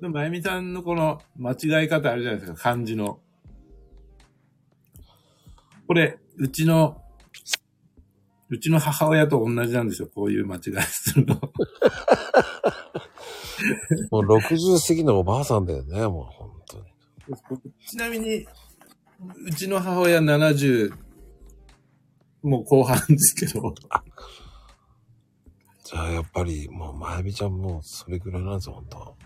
まゆみさんのこの間違い方あるじゃないですか、漢字の。これ、うちの、うちの母親と同じなんですよ、こういう間違いするの。もう60過ぎのおばあさんだよね、もう本当に。ちなみに、うちの母親70、もう後半ですけど、じゃあやっぱりもうまゆみちゃんもそれぐらいなんですよ、本当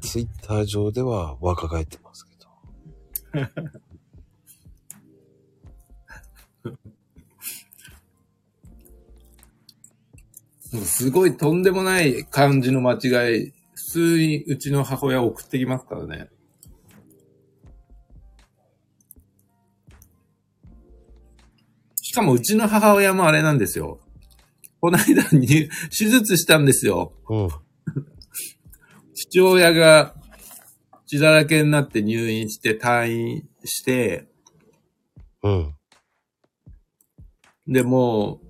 ツイッター上では若返ってますけど。もうすごいとんでもない漢字の間違い、普通にうちの母親送ってきますからね。かもうちの母親もあれなんですよ。この間に手術したんですよ。うん。父親が血だらけになって入院して退院して、うん。で、もう、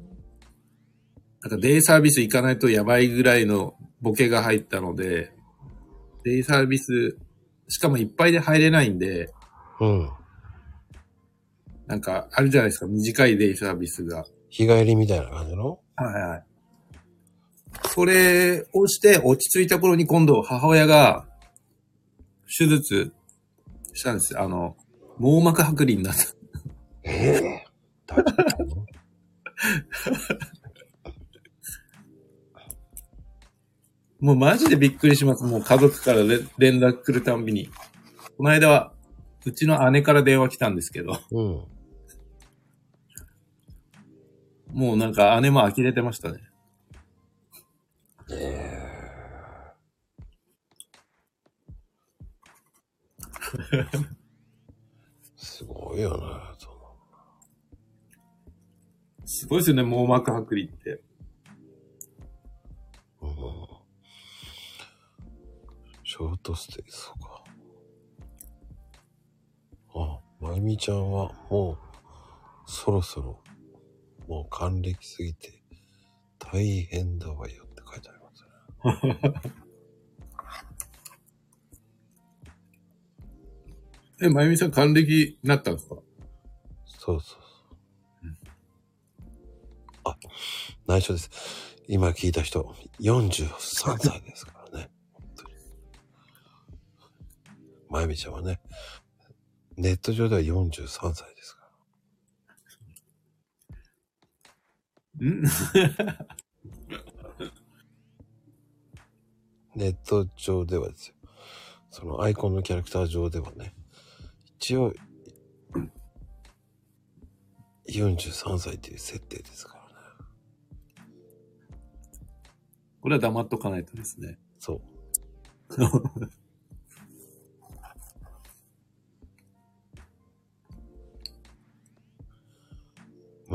なんかデイサービス行かないとやばいぐらいのボケが入ったので、デイサービス、しかもいっぱいで入れないんで、うん。なんかあるじゃないですか、短いデイサービスが。日帰りみたいな感じの？はいはい。それをして落ち着いた頃に今度母親が手術したんですよ。あの、網膜剥離になった。ええ大丈夫もうマジでびっくりします。もう家族から連連絡来るたんびに。この間は、うちの姉から電話来たんですけど、うん。もうなんか姉も呆れてましたね。すごいよな、そのすごいですよね、網膜剥離って。うんショートステイ、そうか。あ、まゆみちゃんはもう、そろそろ、もう還暦すぎて、大変だわよって書いてありますね。え、まゆみさん還暦になったんですか？そうそうそう。あ、内緒です。今聞いた人、43歳ですからね。まゆみちゃんはね、ネット上では43歳ですから。ん ネット上ではですよ。そのアイコンのキャラクター上ではね、一応、43歳っていう設定ですからね。これは黙っとかないとですね。そう。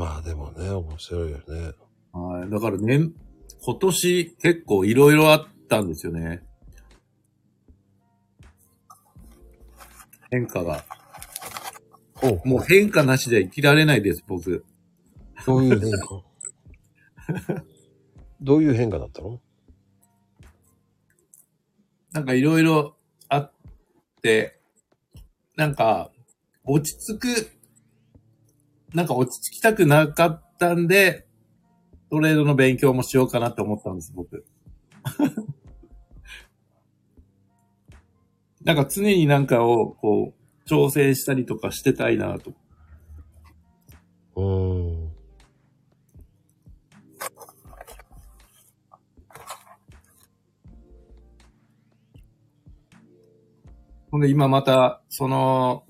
まあでもね、面白いよね。はい。だからね、今年結構いろいろあったんですよね。変化が。おもう変化なしでは生きられないです、僕。どういう変化？どういう変化だったの？なんかいろいろあって、なんか、落ち着く、なんか落ち着きたくなかったんで、トレードの勉強もしようかなって思ったんです、僕。なんか常になんかを、こう、調整したりとかしてたいなと。うーん。ほんで今また、その、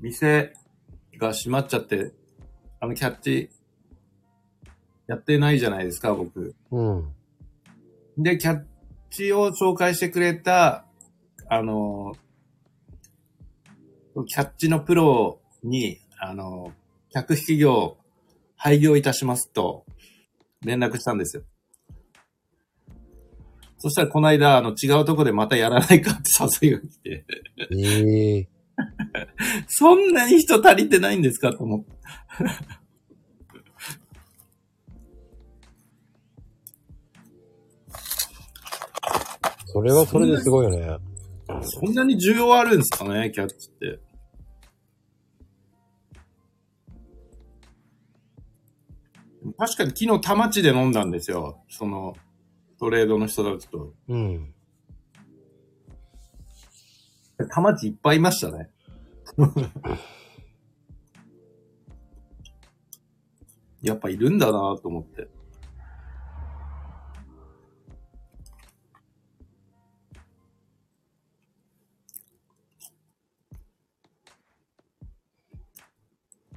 店が閉まっちゃって、あのキャッチ、やってないじゃないですか、僕。うん。で、キャッチを紹介してくれた、あの、キャッチのプロに、あの、客引き業、廃業いたしますと、連絡したんですよ。そしたら、この間、あの、違うとこでまたやらないかって誘いが来て、ええ そんなに人足りてないんですか？と思って。それはそれですごいよね。そんなに需要あるんですかね、キャッチって。確かに昨日田町で飲んだんですよ。その、トレードの人たちと。うん。田町いっぱいいましたね。やっぱいるんだなと思って。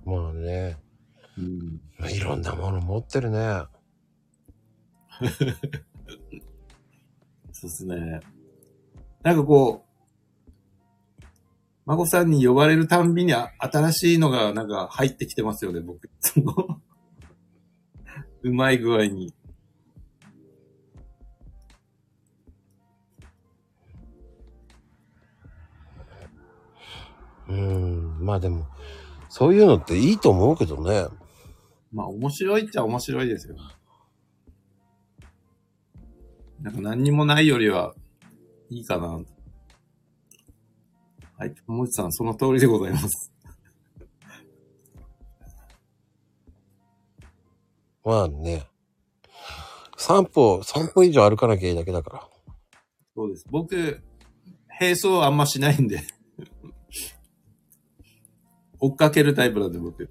まあね。うん。いろんなもの持ってるね。そうですね。なんかこう、孫さんに呼ばれるたんびにあ新しいのがなんか入ってきてますよね、僕。そのうまい具合に。うーん、まあでも、そういうのっていいと思うけどね。まあ面白いっちゃ面白いですよ。なんか何にもないよりはいいかな。はい、もちさん、その通りでございます。まあね。散歩、散歩以上歩かなきゃいいだけだから。そうです。僕、並走あんましないんで。追っかけるタイプなんで、僕。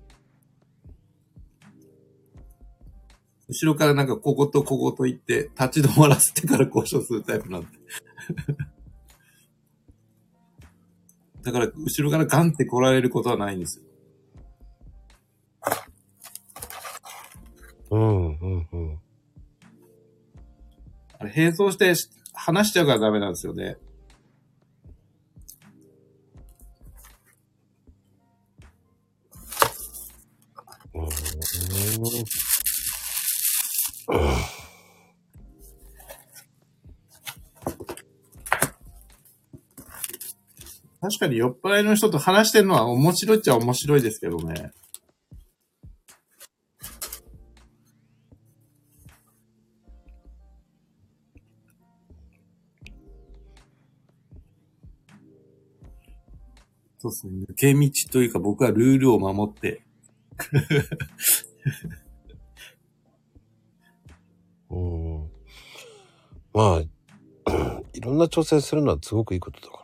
後ろからなんかこことここと行って、立ち止まらせてから交渉するタイプなんで。だから、後ろからガンって来られることはないんですよ。うん、うん、うん。あれ、並走して話しちゃうからダメなんですよね。うーん確かに酔っ払いの人と話してるのは面白いっちゃ面白いですけどね。そうですね。抜け道というか僕はルールを守って。うん。まあ、いろんな挑戦するのはすごくいいことだ。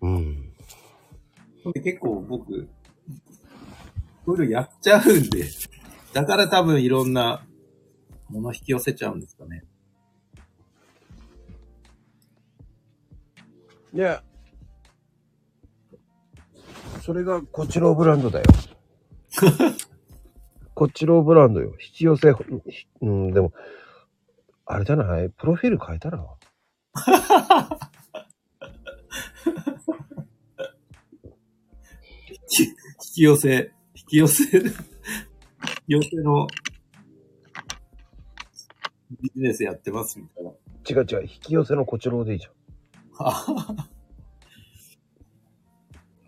うん。で結構僕、いろいろやっちゃうんで、だから多分いろんなもの引き寄せちゃうんですかね。いや、それがこちらブランドだよ。こちらブランドよ。引き寄せ、うん、でも、あれじゃない？プロフィール変えたら？引き寄せ、引き寄せ、引き寄せのビジネスやってますみたいな。違う違う、引き寄せのこちらでいいじゃん。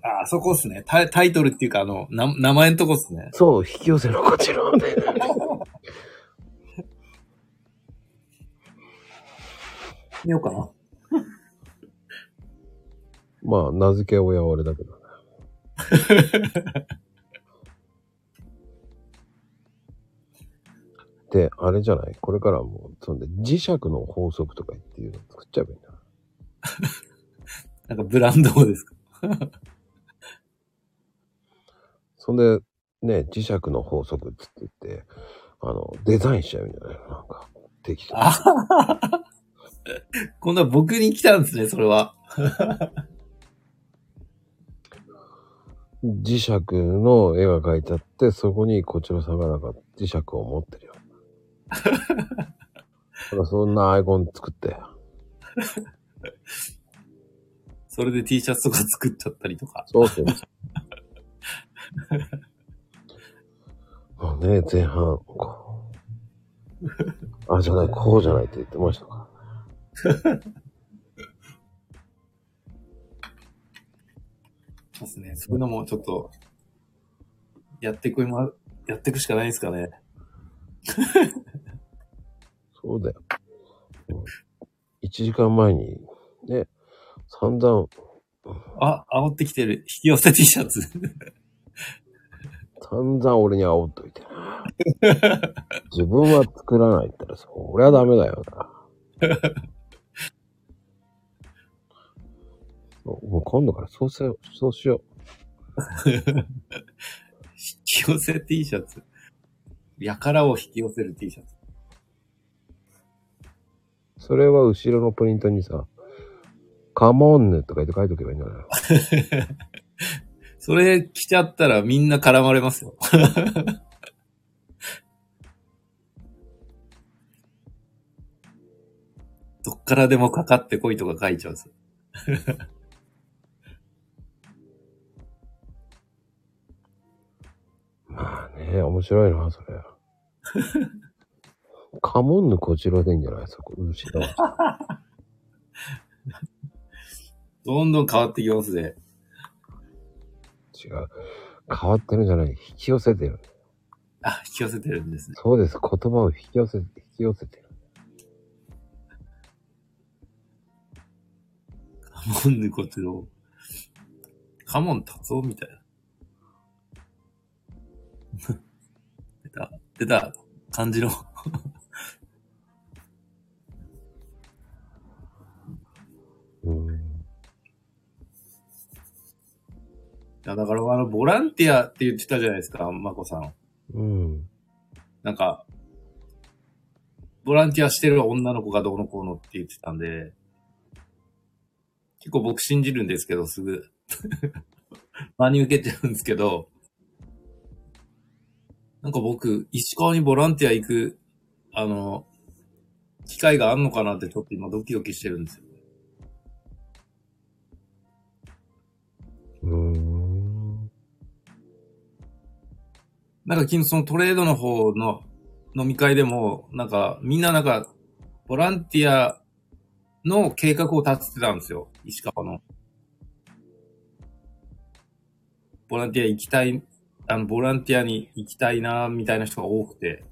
ああ、そこっすね。タイタイトルっていうか、あの、な名前のとこっすね。そう、引き寄せのこちらで。見ようかな。まあ、名付け親は俺だけどね。で、あれじゃない？これからはもう、そんで、磁石の法則とかっていうの作っちゃえばいいんだ。なんかブランドですか？そんで、ね、磁石の法則っつって言って、あの、デザインしちゃうんじゃない？のなんか、適当に。あ今度は僕に来たんですね、それは。磁石の絵が描いてあって、そこにこちらさんがなんか磁石を持ってるよ。だからそんなアイコン作って。それで T シャツとか作っちゃったりとか。そうそう。ま あね、前半、こう。あ、じゃない、こうじゃないって言ってましたか。ですね。そういうのもちょっと、やっていくま、やっていくしかないですかね。そうだよ。1時間前に、ね、散々、あ、煽ってきてる。引き寄せ T シャツ。散々俺に煽っといて。自分は作らないったら、そりゃダメだよな。もう今度からそうせよ、そうしよ 引き寄せ T シャツ。やからを引き寄せる T シャツ。う。それは後ろのプリントにさ、カモンヌとか言って書いとけばいいんじゃないの？それ着ちゃったらみんな絡まれますよ。どっからでもかかってこいとか書いちゃうんですよ。まあね、面白いな、それ。カモンヌこちらでいいんじゃない？そこ、後ろ。どんどん変わってきますね。違う。変わってるんじゃない。引き寄せてる。あ、引き寄せてるんですね。そうです。言葉を引き寄せ、引き寄せてる。カモンヌこちらを。カモン達夫みたいな。出た、出た感じの。うん。いや、だからあの、ボランティアって言ってたじゃないですか、まこさん。うん。なんか、ボランティアしてる女の子がどうのこうのって言ってたんで、結構僕信じるんですけど、すぐ。真に受けちゃうんですけど、なんか僕、石川にボランティア行く、あの、機会があんのかなってちょっと今ドキドキしてるんですよ。うーん。なんか昨日そのトレードの方の飲み会でも、なんかみんななんか、ボランティアの計画を立ててたんですよ。石川の。ボランティア行きたい、あの、ボランティアに行きたいな、みたいな人が多くて。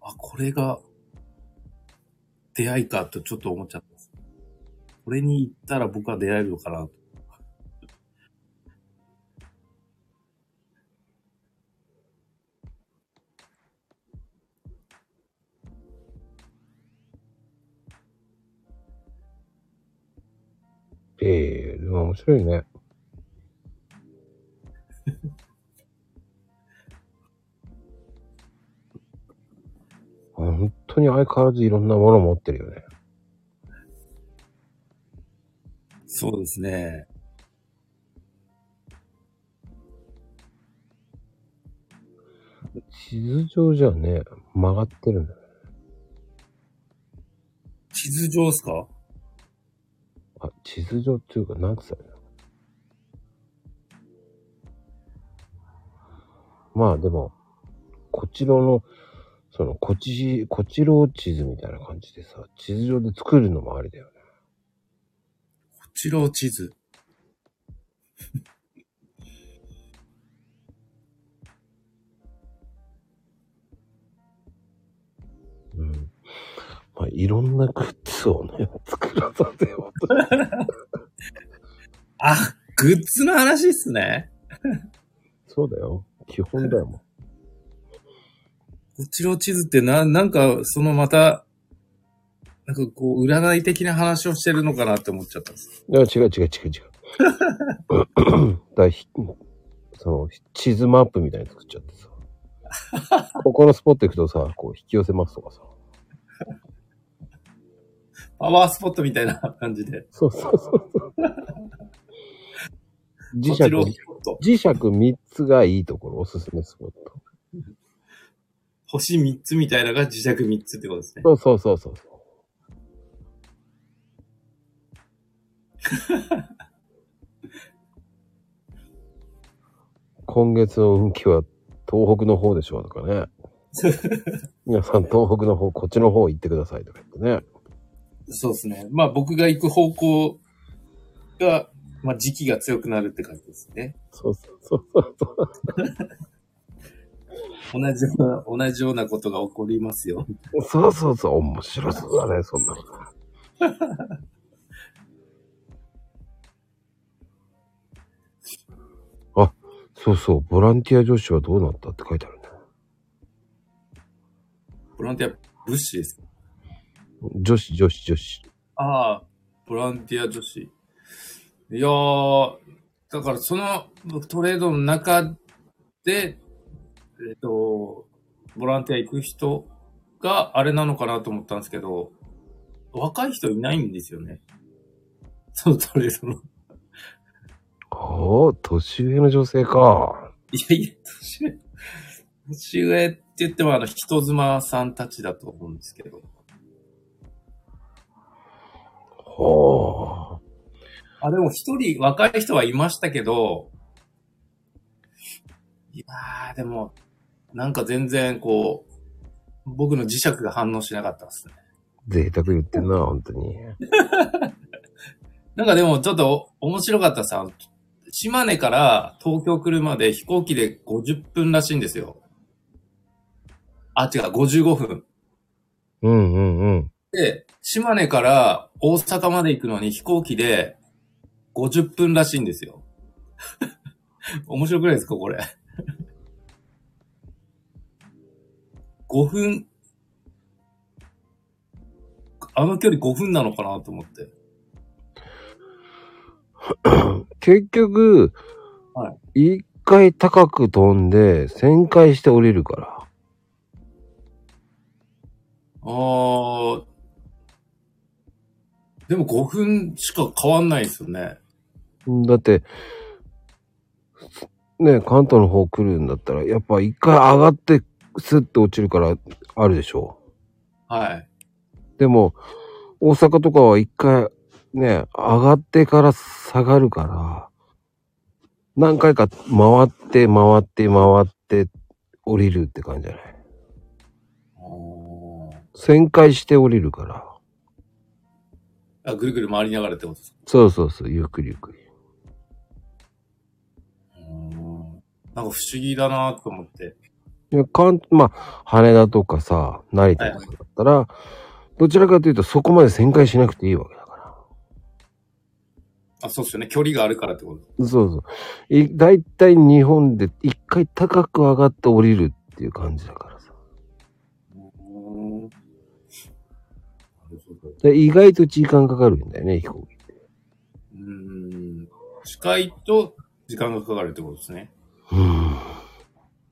あ、これが、出会いかとちょっと思っちゃった。これに行ったら僕は出会えるのかなと。ええでも面白いね。本当に相変わらずいろんなもの持ってるよね。そうですね。地図上じゃね、曲がってるんだよ。地図上ですか？あ、地図上っていうか、なんつったらいいのまあでも、こちらの、その、こち、こちろ地図みたいな感じでさ、地図上で作るのもありだよね。こちら地図。まあ、いろんなグッズをね、作らさせようと。あ、グッズの話っすね。そうだよ。基本だよ、もこちら地図ってな、なんか、そのまた、なんかこう、占い的な話をしてるのかなって思っちゃったんです。う。いや、違う違う違う違う。だひその、地図マップみたいに作っちゃってさ。ここのスポット行くとさ、こう引き寄せますとかさ。パワースポットみたいな 感じで。そうそうそう。磁石。磁石3つがいいところ、おすすめスポット。星3つみたいなのが磁石3つってことですね。そうそうそうそう。今月の運気は東北の方でしょうとかね。皆さん東北の方、こっちの方行ってくださいとか言ってね。そうですね。まあ僕が行く方向が、まあ時期が強くなるって感じですね。そうそうそうそう。同じような、同じようなことが起こりますよ。そうそうそう、面白そうだね、そんなの。あ、そうそう、ボランティア女子はどうなったって書いてあるね。ボランティア物資ですか？女子、女子、女子。ああ、ボランティア女子。いやー、だからそのトレードの中で、えっ、と、ボランティア行く人があれなのかなと思ったんですけど、若い人いないんですよね。そのトレードの。おー、年上の女性か。いやいや、年上、年上って言ってもあの、人妻さんたちだと思うんですけど。ほー。あ、でも一人若い人はいましたけど、いやー、でも、なんか全然こう、僕の磁石が反応しなかったですね。贅沢言ってんな、本当に。なんかでもちょっと面白かったさ、島根から東京来るまで飛行機で50分らしいんですよ。あ、違う、55分。うんうんうん。で、島根から大阪まで行くのに飛行機で50分らしいんですよ。面白くないですか、これ？5分、あの距離5分なのかなと思って。結局、は一回高く飛んで、旋回して降りるから。あー、でも5分しか変わんないですよね。だって、ね、関東の方来るんだったら、やっぱ一回上がって、スッと落ちるから、あるでしょ。はい。でも、大阪とかは一回、ね、上がってから下がるから、何回か回って、回って、回って、降りるって感じじゃない？旋回して降りるから。あ、ぐるぐる回りながらってことですか？そうそうそう、ゆっくりゆっくり。うーんなんか不思議だなと思って。いや、かん、まあ、羽田とかさ、成田とかだったら、どちらかというとそこまで旋回しなくていいわけだかあ、そうですよね。距離があるからってこと。ら。そうそう。い、だいたい日本で一回高く上がって降りるっていう感じだからで意外と時間かかるんだよね、飛行機って。うーん。近いと時間がかかるってことですね。うん。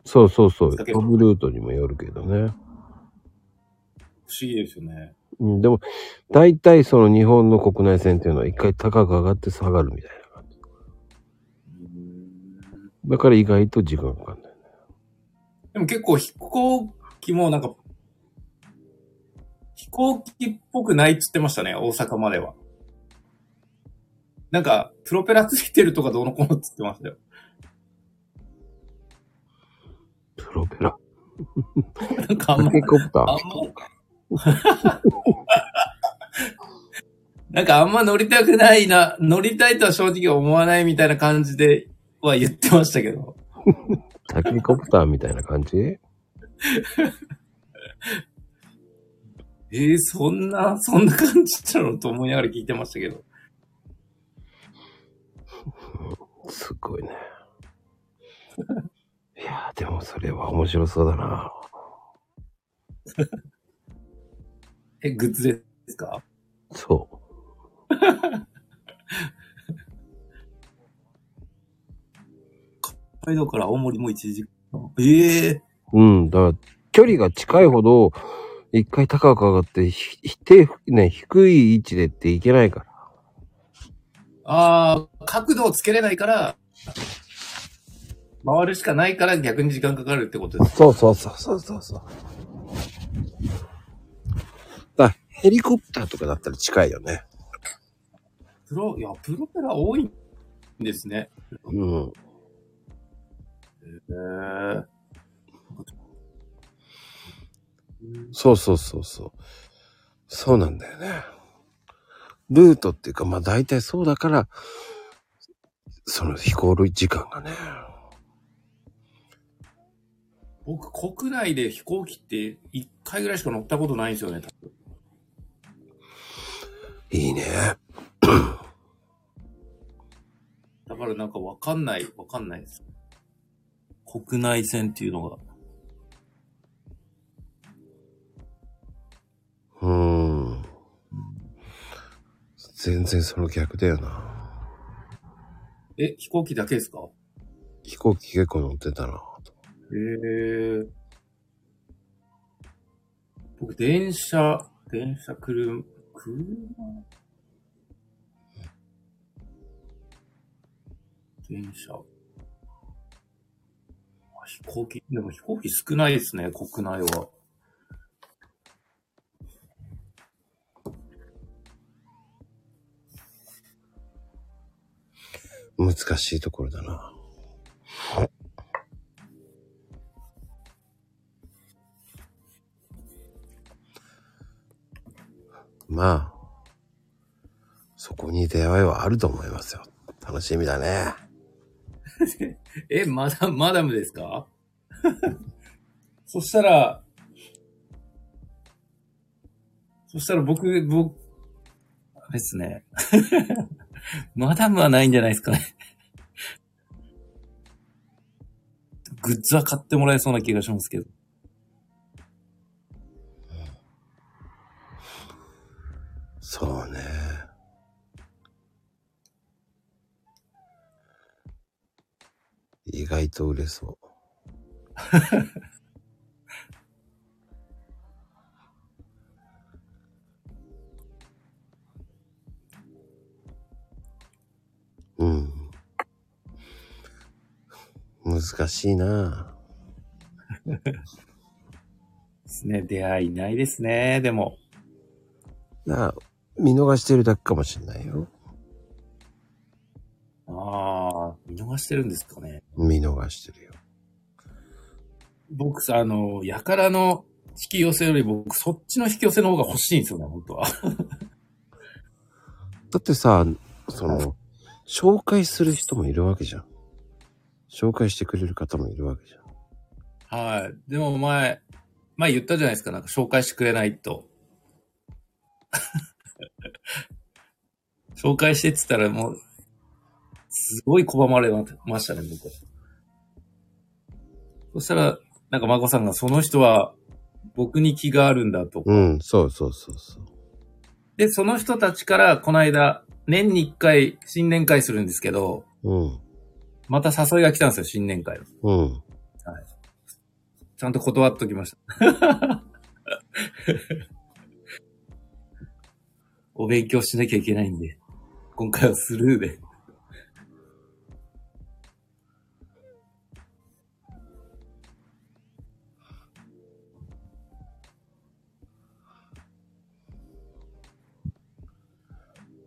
そうそうそう。だけ飛ぶルートにもよるけどね。不思議ですよね。うん、でも、大体その日本の国内線っていうのは一回高く上がって下がるみたいな感じ。うーんだから意外と時間かかるんだよね。でも結構飛行機もなんか、飛行機っぽくないって言ってましたね、大阪までは。なんか、プロペラついてるとかどうのこうのって言ってましたよ。プロペラ。なんかあんまヘリコプターあん。ま、なんかあんま乗りたくないな、乗りたいとは正直思わないみたいな感じでは言ってましたけど。タケコプターみたいな感じ？えー、そんな、そんな感じなのと思いながら聞いてましたけど。すごいね。いやー、でもそれは面白そうだな。え、グッズですか？そ 北海道から青森も1時間。ええう。うん。だから、距離が近いほど、一回高く上がって、ひ、ひ低ね、低い位置でっていけないから。ああ、角度をつけれないから、回るしかないから逆に時間かかるってことです。そうそうそうそうそうそう。だヘリコプターとかだったら近いよね。プロ、いや、プロペラ多いんですね。うん。へえそうそうそうそう。そうなんだよね。ルートっていうか、まあ大体そうだから、その飛行時間がね。僕、国内で飛行機って1回ぐらいしか乗ったことないんですよね。いいね。だからなんかわかんない、わかんないです。国内線っていうのが。うーん。全然その逆だよな。え、飛行機だけですか？飛行機結構乗ってたな。へえ。僕、電車、電車、車、車電車。あ飛行機、でも飛行機少ないですね、国内は。難しいところだな。まあ、そこに出会いはあると思いますよ。楽しみだね。え、マダマダムですか？そしたら、そしたら僕、僕、あれですね。マダムはないんじゃないですかね。グッズは買ってもらえそうな気がしますけど。そうね。意外と売れそう。難しいなですね。出会いないですね。でも。なあ、見逃してるだけかもしれないよ。ああ、見逃してるんですかね。見逃してるよ。僕さ、あの、やからの引き寄せより僕、そっちの引き寄せの方が欲しいんですよね、本当は。だってさ、その、紹介する人もいるわけじゃん。紹介してくれる方もいるわけじゃん。はい。でも前、前言ったじゃないですか、なんか紹介してくれないと。紹介してって言ったらもう、すごい拒まれましたね、僕。そしたら、なんか孫さんがその人は僕に気があるんだと。うん、そうそうそうそう。で、その人たちからこの間、年に一回新年会するんですけど、うん、また誘いが来たんですよ、新年会の。うん。ちゃんと断っときました。お勉強しなきゃいけないんで、今回はスルーで。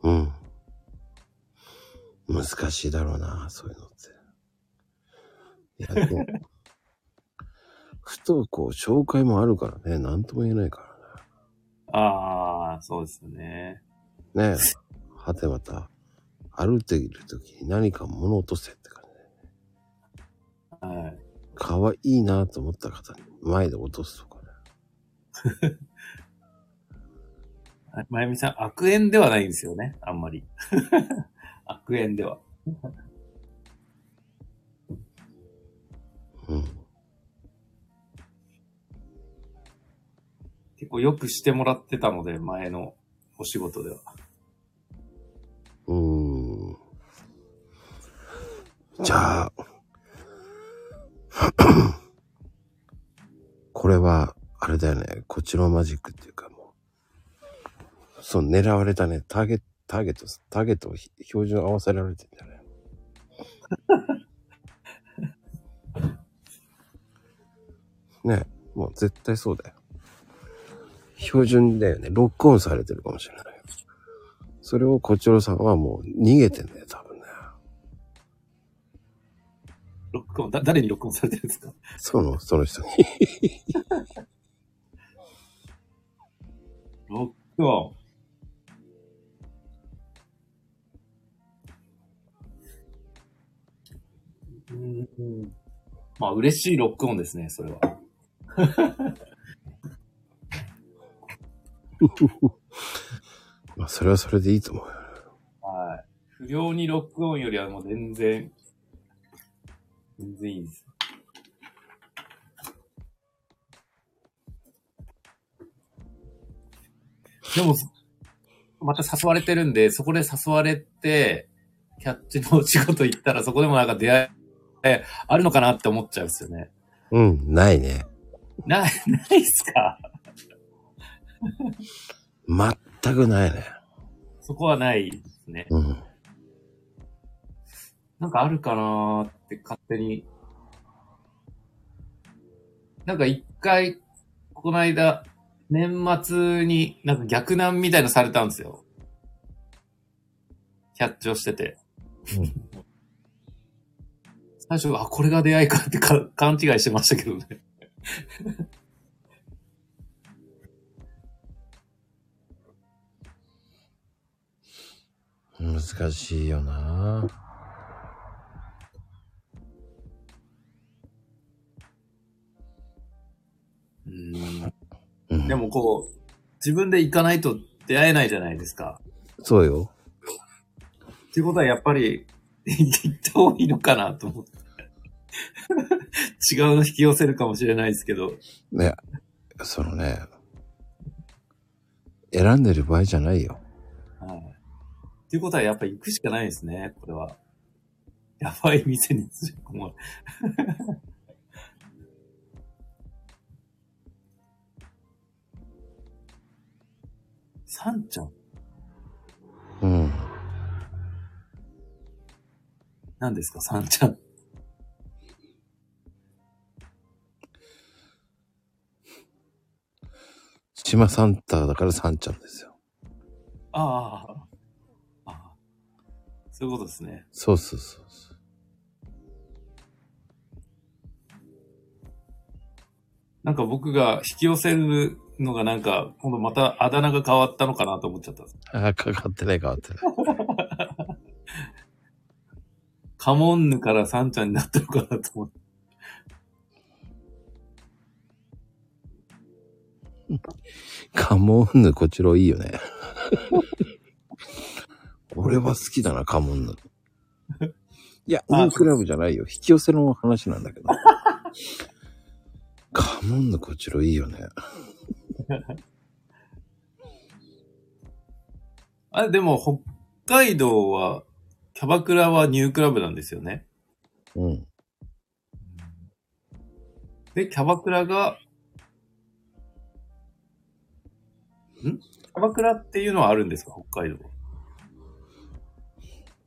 うん。難しいだろうな、そういうのって。いや、でも、ふとこう、紹介もあるからね、なんとも言えないかああ、そうですよね。らね。ねはてまた、歩いている時に何か物落とせって感じで。はい。可愛いなと思った方に前で落とすとかね。あまゆみさん、悪縁ではないんですよね、あんまり。悪縁では。うん。結構よくしてもらってたので、前のお仕事では。うーん。じゃあ、これは、あれだよね、こっちのマジックっていうかもう、そう、狙われたね、ターゲット、ターゲット、ターゲットをひ標準合わせられてんじゃないねもう絶対そうだよ。標準だよね。ロックオンされてるかもしれない。それをこちらさんはもう逃げてんだよ、多分ね。ロックオン、だ、誰にロックオンされてるんですか？その、その人に。ロックオン。うーん。まあ、嬉しいロックオンですね、それは。まあ、それはそれでいいと思うよ。はい。不良にロックオンよりはもう全然、全然いいです。でも、また誘われてるんで、そこで誘われて、キャッチのお仕事行ったら、そこでもなんか出会い、えあるのかなって思っちゃうんですよね。うん、ないね。ない、ないっすか？全くないね。そこはないですね。うん。なんかあるかなーって勝手に。なんか一回、この間、年末になんか逆難みたいのされたんですよ。キャッチをしてて。最初、あ、これが出会いかってか勘違いしてましたけどね。難しいよなうんうん。でもこう、自分で行かないと出会えないじゃないですか。そうよ。っていうことはやっぱり、行った方がいいのかなと思って。違うの引き寄せるかもしれないですけど。ね、そのね、選んでる場合じゃないよ。はい。っていうことはやっぱり行くしかないですね、これは。やばい店に連れ込まれ。サンちゃんうん。何ですか、サンちゃん。島サンタだからサンちゃんですよ。ああ。ああ。そういうことですね。そうそうそうそう。なんか僕が引き寄せるのがなんか、今度またあだ名が変わったのかなと思っちゃったんです。ああ、かかってないかかってない。カモンヌからサンちゃんになったのかなと思って。カモンヌこちらいいよね。俺は好きだな、カモンヌ。いや、あインクラブじゃないよ。引き寄せの話なんだけど。カモンヌこちらいいよね。あれ、でも北海道は、キャバクラはニュークラブなんですよね。うん。で、キャバクラが、ん？キャバクラっていうのはあるんですか？北海道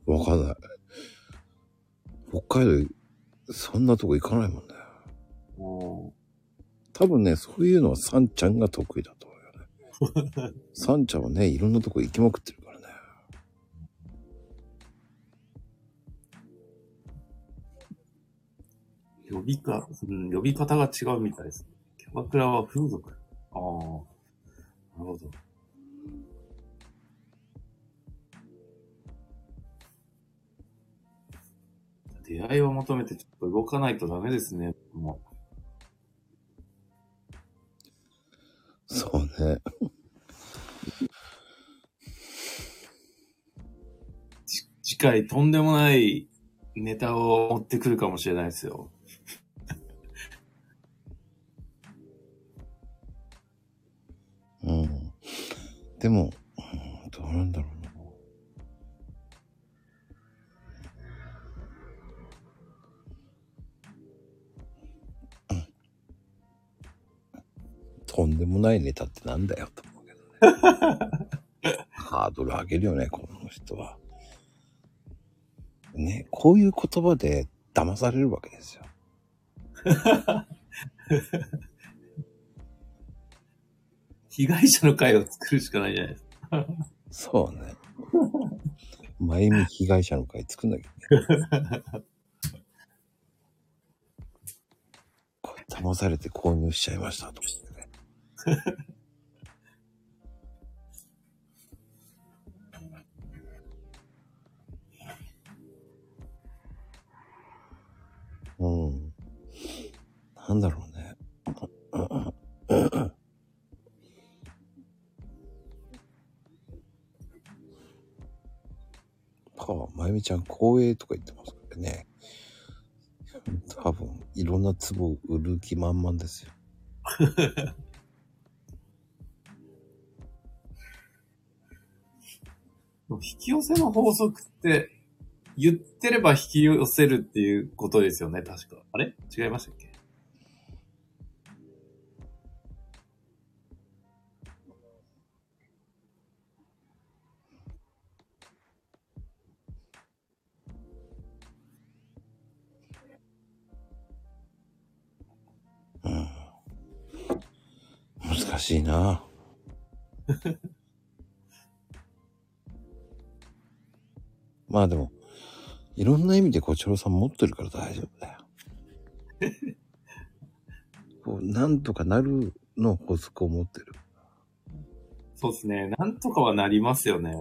は。わかんない。北海道、そんなとこ行かないもんね。お多分ね、そういうのはサンちゃんが得意だと思うよね。サンちゃんはね、いろんなとこ行きまくってるからね。呼びか、うん、呼び方が違うみたいです。キャバクラは風俗。ああ。なるほど。出会いを求めてちょっと動かないとダメですね。もそうね。次回とんでもないネタを持ってくるかもしれないですよ。でも、うんどうなんだろうな。うんとんでもないネタってなんだよと思うけどね。ハードル上げるよね、この人は。ね、こういう言葉で騙されるわけですよ。被害者の会を作るしかないじゃないですか。そうね。まゆみ被害者の会作んなきゃいけない。これ騙されて購入しちゃいましたと思ってね。うん。なんだろうね。みちゃん、光栄とか言ってますからね。多分、いろんな壺売る気満々ですよ。引き寄せの法則って、言ってれば引き寄せるっていうことですよね、確か。あれ？違いましたっけ？まあでも、いろんな意味でこちらさん持ってるから大丈夫だよ。こうなんとかなるの法則を持ってる。そうですね。なんとかはなりますよね。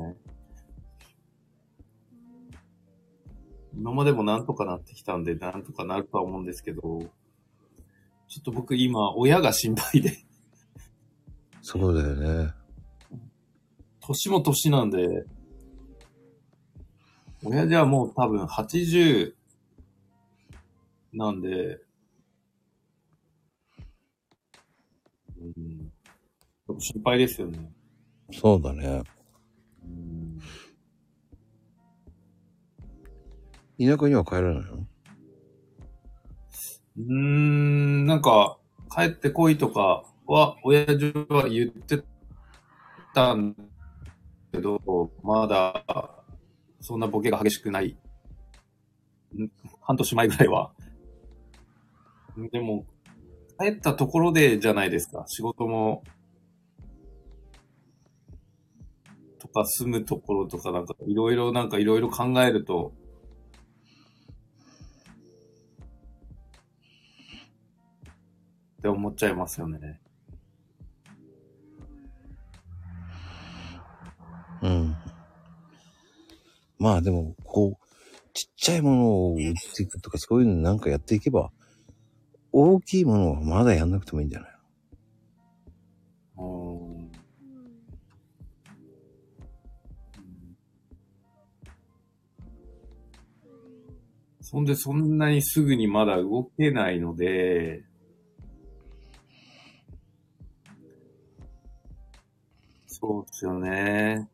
今までもなんとかなってきたんで、なんとかなるとは思うんですけど、ちょっと僕今、親が心配で、そうだよね。年も年なんで、親父はもう多分80なんで、うん、ちょっと心配ですよね。そうだね。うん田舎には帰らないの？うーん、なんか、帰ってこいとかは、親父は言ってたんだけど、まだ、そんなボケが激しくない。半年前ぐらいは。でも、帰ったところでじゃないですか。仕事も、とか住むところとかなんか、いろいろなんかいろいろ考えると、って思っちゃいますよね。うん。まあでも、こう、ちっちゃいものを売っていくとかそういうのなんかやっていけば、大きいものはまだやんなくてもいいんじゃないうんそんで、そんなにすぐにまだ動けないので、そうですよね。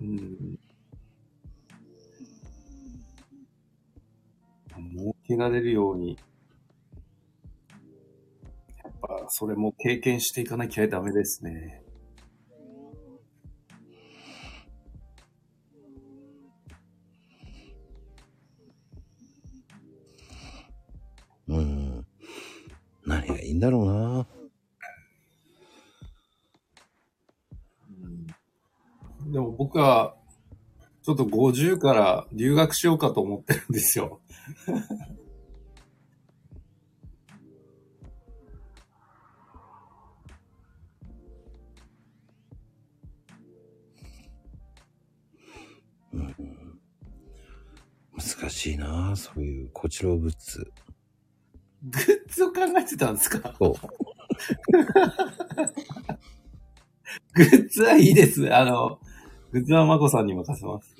うん。けられるように、やっぱ、それも経験していかなきゃダメですね。うん。何がいいんだろうな。でも僕は、ちょっと50から留学しようかと思ってるんですよ。難しいなそういうこちらグッズ。グッズを考えてたんですか？そう。グッズはいいです。あの、グッズはまこさんに任せます。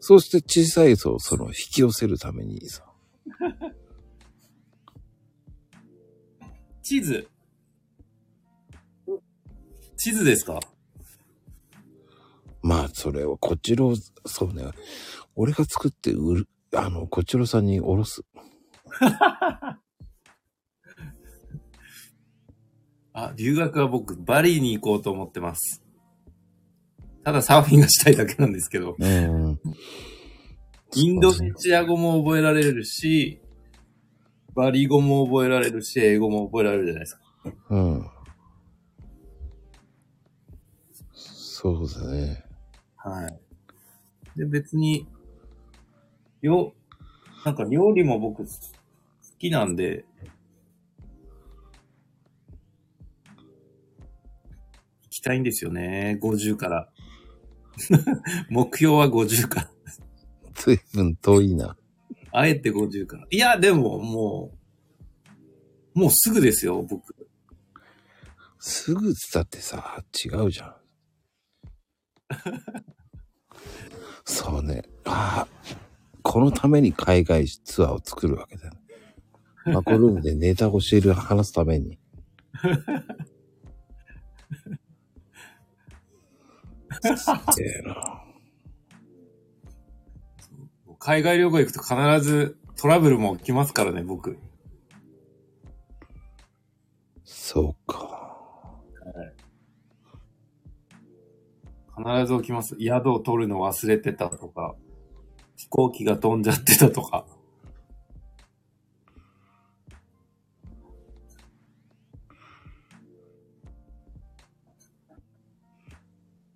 そして小さい層、その引き寄せるためにさ。地図。地図ですか？まあ、それをこちらを、そうね。俺が作って売る、あの、こちらさんにおろす。あ、留学は僕、バリに行こうと思ってます。ただサーフィンがしたいだけなんですけど、うん。インドネシア語も覚えられるし、バリ語も覚えられるし、英語も覚えられるじゃないですか。うん。そうだね。はい。で、別に、よ、なんか料理も僕好きなんで、行きたいんですよね。50から。目標は50から。随分遠いな。あえて50から。いや、でももう、もうすぐですよ、僕。すぐっつったってさ、違うじゃん。そうね。ああ、このために海外ツアーを作るわけだよ。マコルームでネタを教える、話すために。すげえな。海外旅行行くと必ずトラブルも起きますからね、僕。そうか。必ず起きます。宿を取るの忘れてたとか、飛行機が飛んじゃってたとか。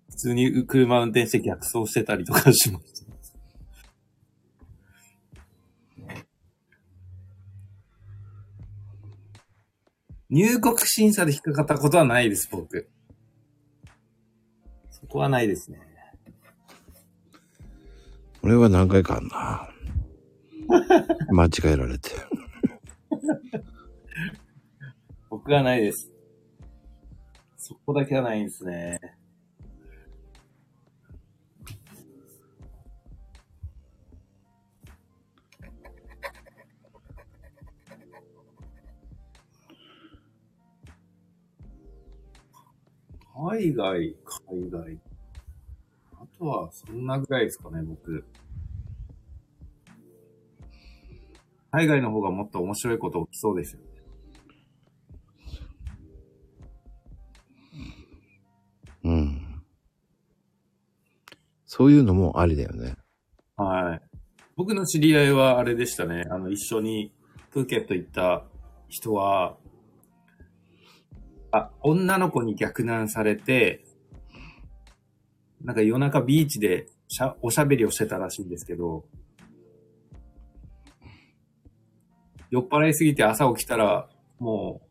普通に車運転して逆走してたりとかします。入国審査で引っかかったことはないです、僕。そこはないですね。俺は何回かあんな。間違えられて。僕はないです。そこだけはないんですね。海外、海外。あとは、そんなぐらいですかね、僕。海外の方がもっと面白いこと起きそうですよね。うん。そういうのもありだよね。はい。僕の知り合いはあれでしたね。あの、一緒にプーケット行った人は、あ、女の子に逆難されて、なんか夜中ビーチでしゃおしゃべりをしてたらしいんですけど、酔っ払いすぎて朝起きたら、も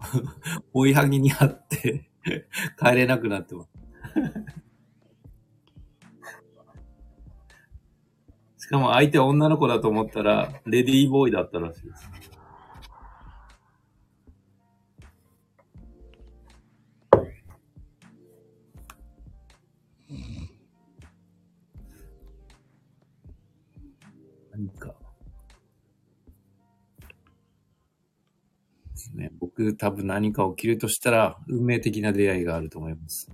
う、追いはぎにあって、帰れなくなってます。しかも相手女の子だと思ったら、レディーボーイだったらしいです。僕多分何か起きるとしたら、運命的な出会いがあると思います。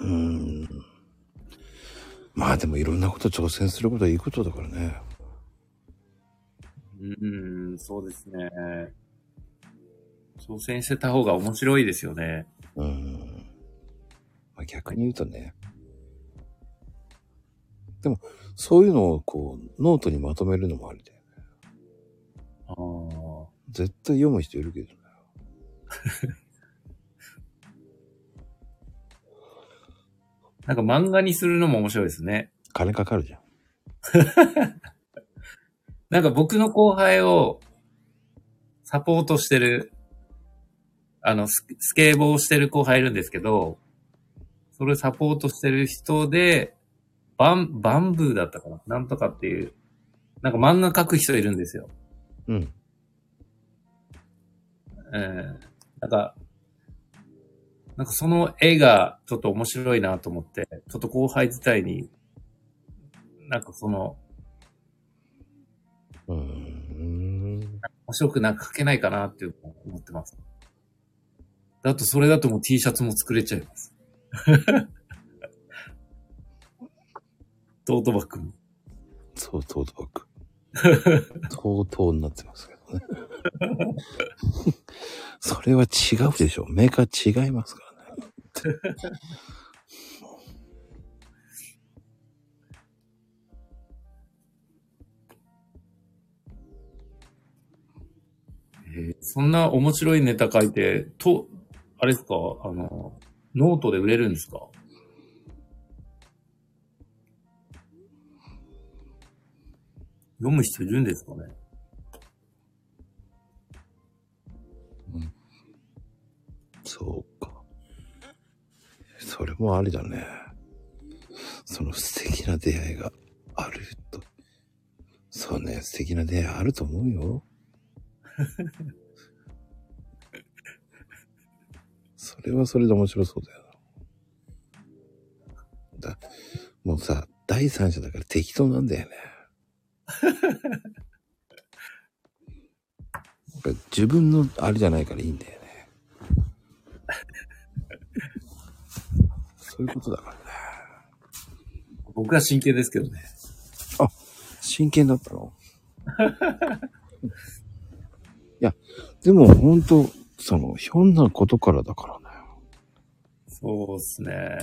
うーん。まあでもいろんなこと挑戦することはいいことだからね。うーん、そうですね。挑戦してた方が面白いですよね。うーん。まあ、逆に言うとね。でも、そういうのをこう、ノートにまとめるのもありだよね。ああ。絶対読む人いるけどね。なんか漫画にするのも面白いですね。金かかるじゃん。なんか僕の後輩をサポートしてる、あの、ススケーボーをしてる後輩いるんですけど、それサポートしてる人で、バン、バンブーだったかな？なんとかっていう、なんか漫画描く人いるんですよ。うん。えーなんか、なんかその絵がちょっと面白いなと思って、ちょっと後輩自体に、なんかその、うーん。面白くなんか描けないかなっていう思ってます。だとそれだともう T シャツも作れちゃいます。トートバッグも。そう、トートバッグ。相当になってますけどね。それは違うでしょ。メーカー違いますからね。えーそんな面白いネタ書いて、と、あれですか？あの、ノートで売れるんですか？読む人いるんですかね？そうか。それもありだね。その素敵な出会いがあると。そうね、素敵な出会いあると思うよ。それはそれで面白そうだよな。だもうさ、第三者だから適当なんだよね。自分のあれじゃないからいいんだよね。そういうことだからね。僕は真剣ですけどね。真剣だったの？いや、でも本当その、ひょんなことからだからね。そうですね。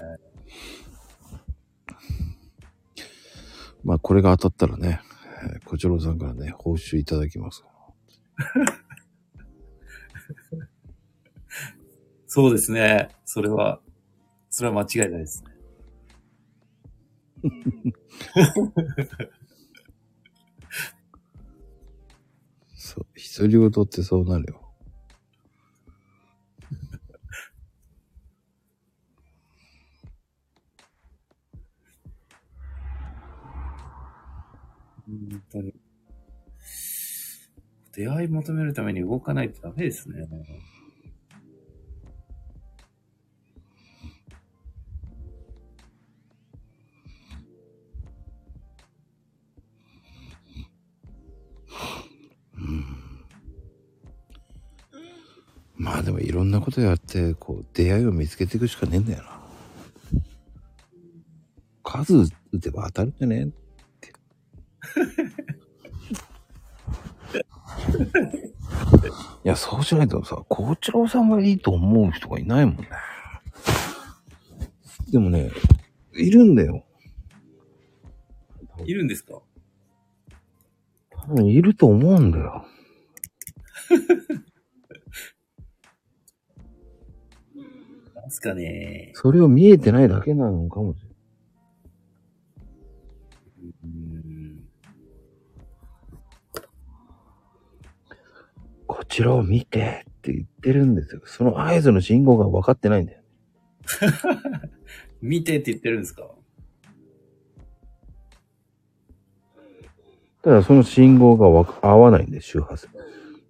まあ、これが当たったらね、えー小次郎さんからね、報酬いただきます。そうですね。それは、それは間違いないですね。そう、独り言ってそうなるよ。本当に。出会い求めるために動かないとダメですね。まあでもいろんなことやって、こう、出会いを見つけていくしかねえんだよな。数打てば当たるんじゃねって。いや、そうしないとさ、校長さんがいいと思う人がいないもんね。でもね、いるんだよ。いるんですか？多分いると思うんだよ。なんすかね。それを見えてないだけなのかもしれない。こちらを見てって言ってるんですよ。その合図の信号が分かってないんだよ。見てって言ってるんですか？ただその信号がわか合わないんで、周波数。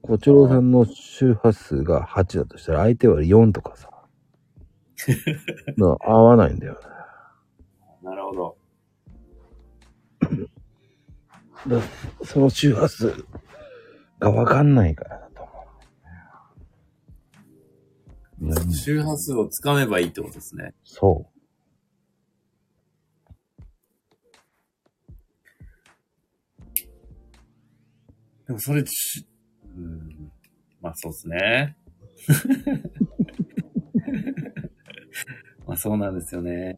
こちらさんの周波数が8だとしたら相手は4とかさ。合わないんだよね。なるほど。だその周波数が分かんないから周波数をつかめばいいってことですね。そでもそれし、うん。まあそうですね。まあそうなんですよね。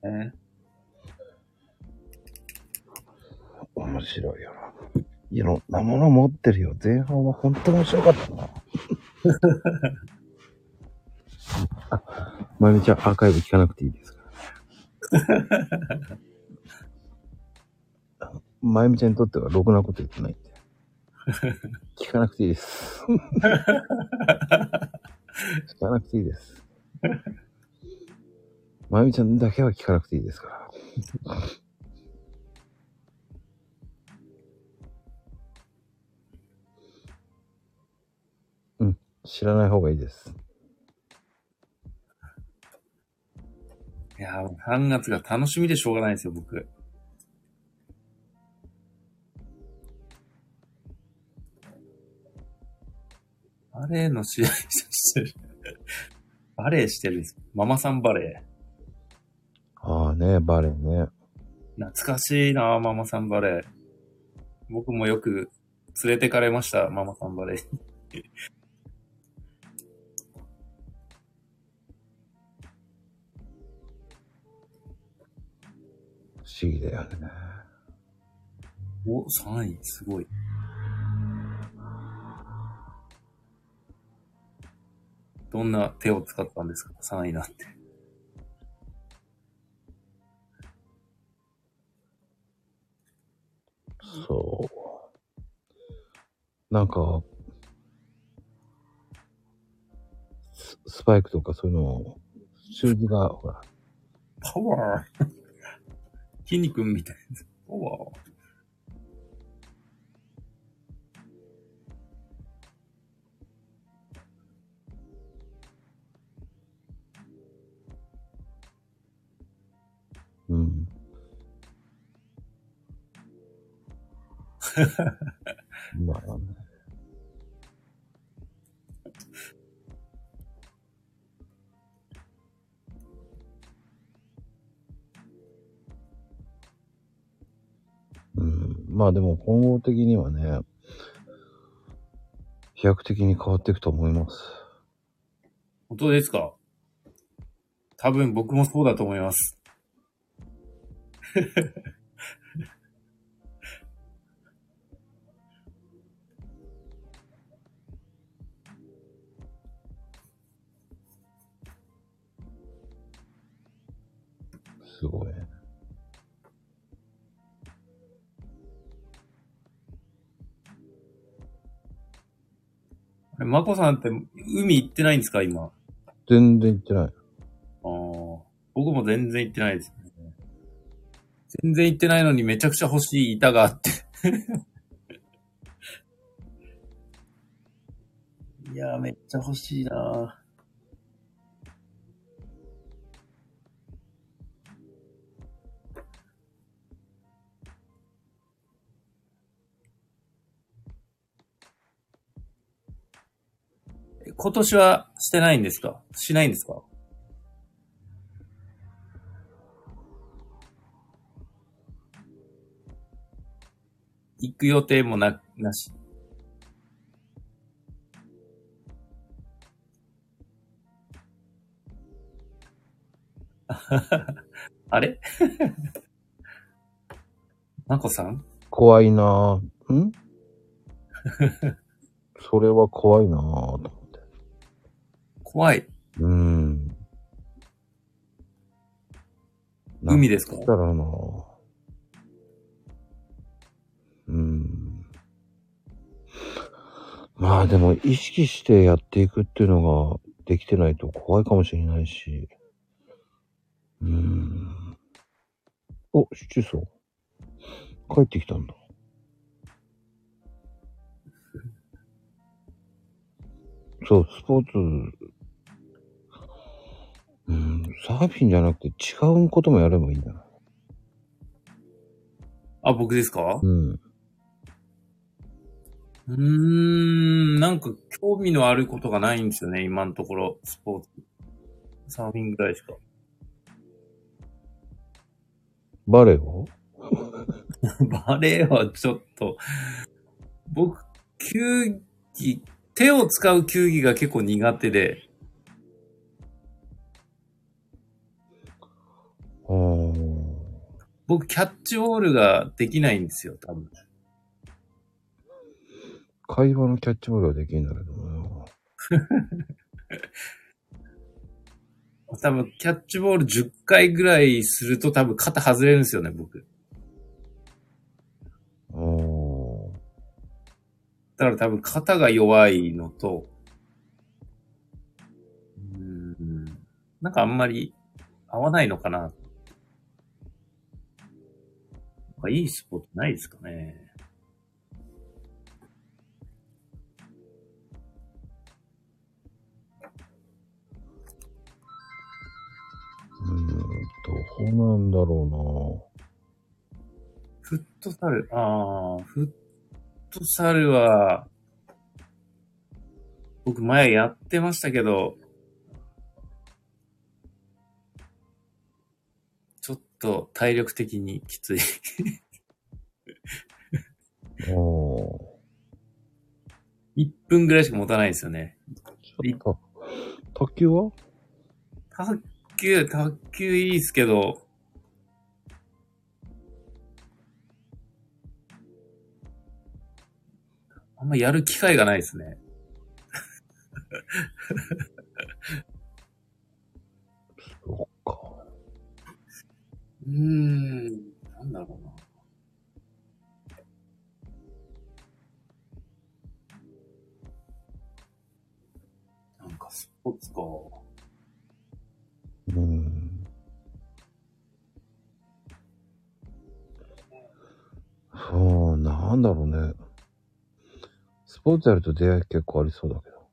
う。面白いよな。いろんなもの持ってるよ。前半は本当面白かったな。あ、まゆみちゃんアーカイブ聞かなくていいですから まゆみちゃんにとってはろくなこと言ってないんで。聞かなくていいです。聞かなくていいです。まゆみちゃんだけは聞かなくていいですから。知らない方がいいです。いやー、3月が楽しみでしょうがないですよ、僕。バレーの試合してる。バレーしてるんです。ママさんバレああね、バレーね。ー。懐かしいなママさんバレー。僕もよく連れてかれました、ママさんバレー。不思議だよね。お、3位、すごい。どんな手を使ったんですか ?3 位なんて。そう。なんか、ススパイクとかそういうの、習字が、ほら、パワー筋肉みたいな。パワーうん。まあね。うん、まあでも今後的にはね、飛躍的に変わっていくと思います。本当ですか？多分僕もそうだと思います。すごい。あれまこさんって海行ってないんですか今？あ全然行ってない。あ。僕も全然行ってないですね。全然行ってないのにめちゃくちゃ欲しい板があって。いやーめっちゃ欲しいな今年はしてないんですか？しないんですか？行く予定もな、なし。あれ？まこさん？怖いなぁ。ん？それは怖いなぁ。怖い。うーん。海ですか？だろうなぁ。うーん。まあでも意識してやっていくっていうのができてないと怖いかもしれないし。うーん。お、七層。帰ってきたんだ。そう、スポーツ、うん、サーフィンじゃなくて違うこともやればいいんだな。あ、僕ですか？うん。うーん、なんか興味のあることがないんですよね、今のところ、スポーツ。サーフィンぐらいしか。バレエを？バレエはちょっと、僕、球技、手を使う球技が結構苦手で、僕、キャッチボールができないんですよ、多分。会話のキャッチボールはできるんだけどな。多分、キャッチボール10回ぐらいすると多分肩外れるんですよね、僕。あーだから多分肩が弱いのと、うーん、なんかあんまり合わないのかな。かいいスポーツないですかね。うーんと、どうなんだろフットサル、ああ、フットサルは、僕前やってましたけど、と体力的にきつい。うな。あー1分ぐらいしか持たないですよね。ちょっと、卓球は？卓球、卓球いいっすけど、あんまやる機会がないですね。うーん、なんだろうな。なんかスポーツか。うーん。そう、なんだろうね。スポーツやると出会い結構ありそうだけど。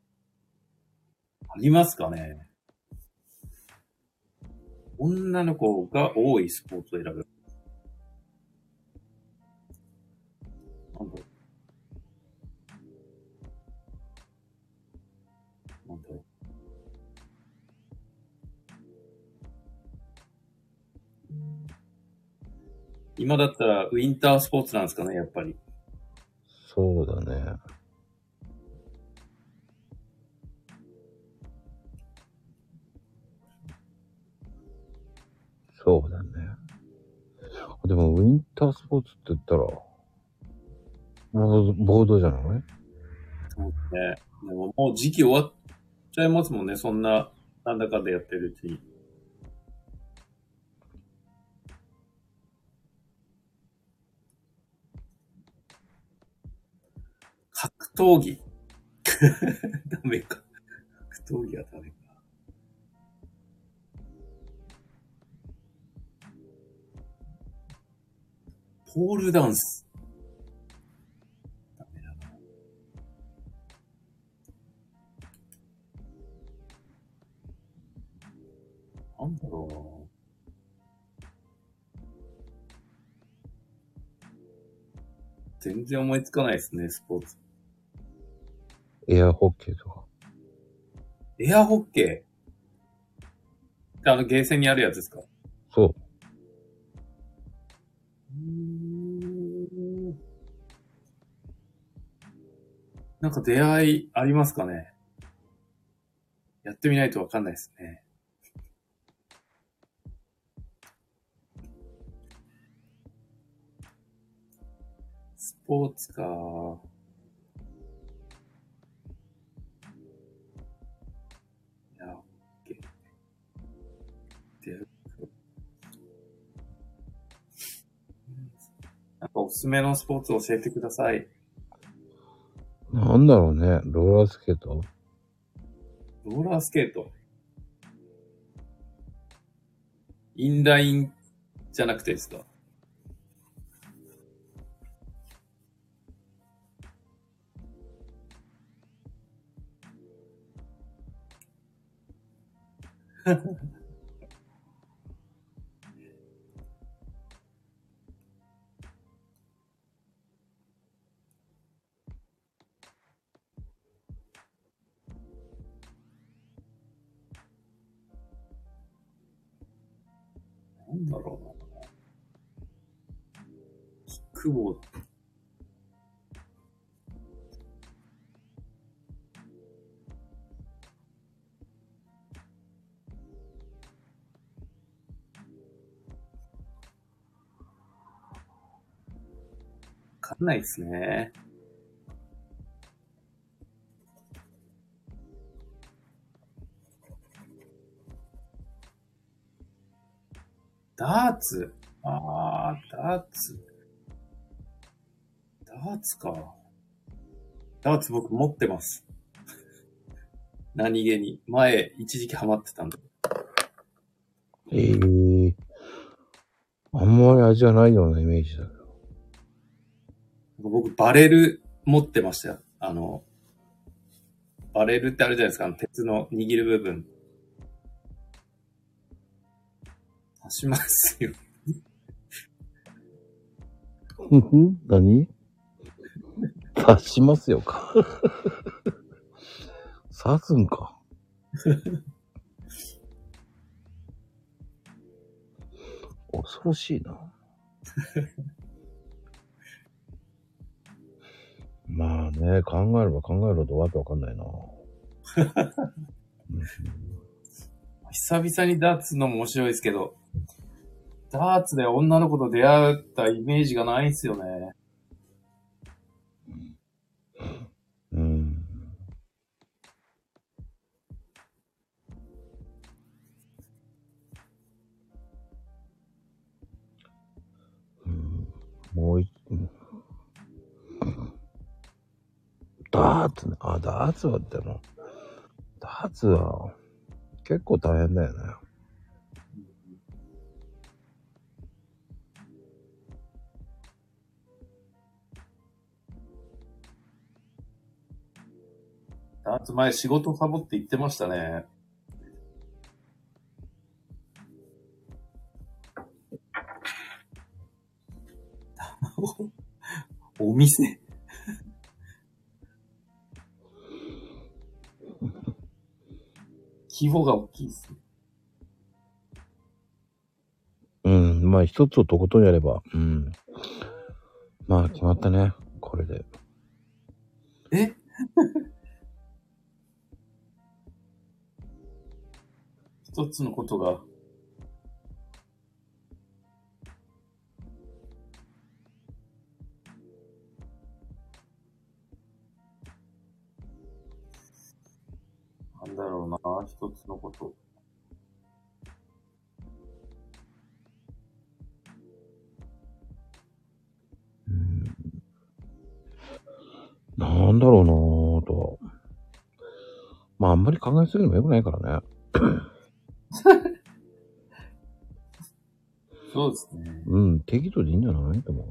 ありますかね女の子が多いスポーツを選ぶ。なんだ。なんだろう。今だったらウィンタースポーツなんですかね、やっぱり。そうだね。そうだね。でも、ウィンタースポーツって言ったら、ボード、ボードじゃない？そうですね。でももう時期終わっちゃいますもんね、そんな、なんだかでやってるうちに。格闘技。ダメか。格闘技はダメか。ポールダンス。ダメだな。なんだろうな。全然思いつかないですね、スポーツ。エアホッケーとか。エアホッケー？あの、ゲーセンにあるやつですか？そう。なんか出会いありますかねやってみないとわかんないですね。スポーツか。すすめのスポーツ教えてください。なんだろうね。ローラースケート？ローラースケート。インラインじゃなくてですか？キックボード。わかんないですね。ダーツ？あー、ダーツ。ダーツか。ダーツ僕持ってます。何気に。前、一時期ハマってたんで。ええあんまり味がないようなイメージだけど。僕、バレル持ってましたよ。あの、バレルってあるじゃないですか。あの鉄の握る部分。足しますよ。ふふ何？刺しますよか。刺すんか。恐ろしいな。まあね、考えれば考えるほどわけわかんないな。うん久々にダーツのも面白いですけど、ダーツで女の子と出会ったイメージがないんですよね。もう一、うんダーツね。あ、ダーツはでも、ダーツは結構大変だよね。ダーツ前仕事サボって言ってましたね。お店 規模が大きいですね。うん。まあ一つをとことんやれば、うん。まあ決まったね。これで。え？一つのことが、だろうな、一つのこと。うん。ななんだろうなぁと。まあ、あんまり考えすぎるのも良くないからね。そうですね。うん、適度でいいんじゃない？と思う。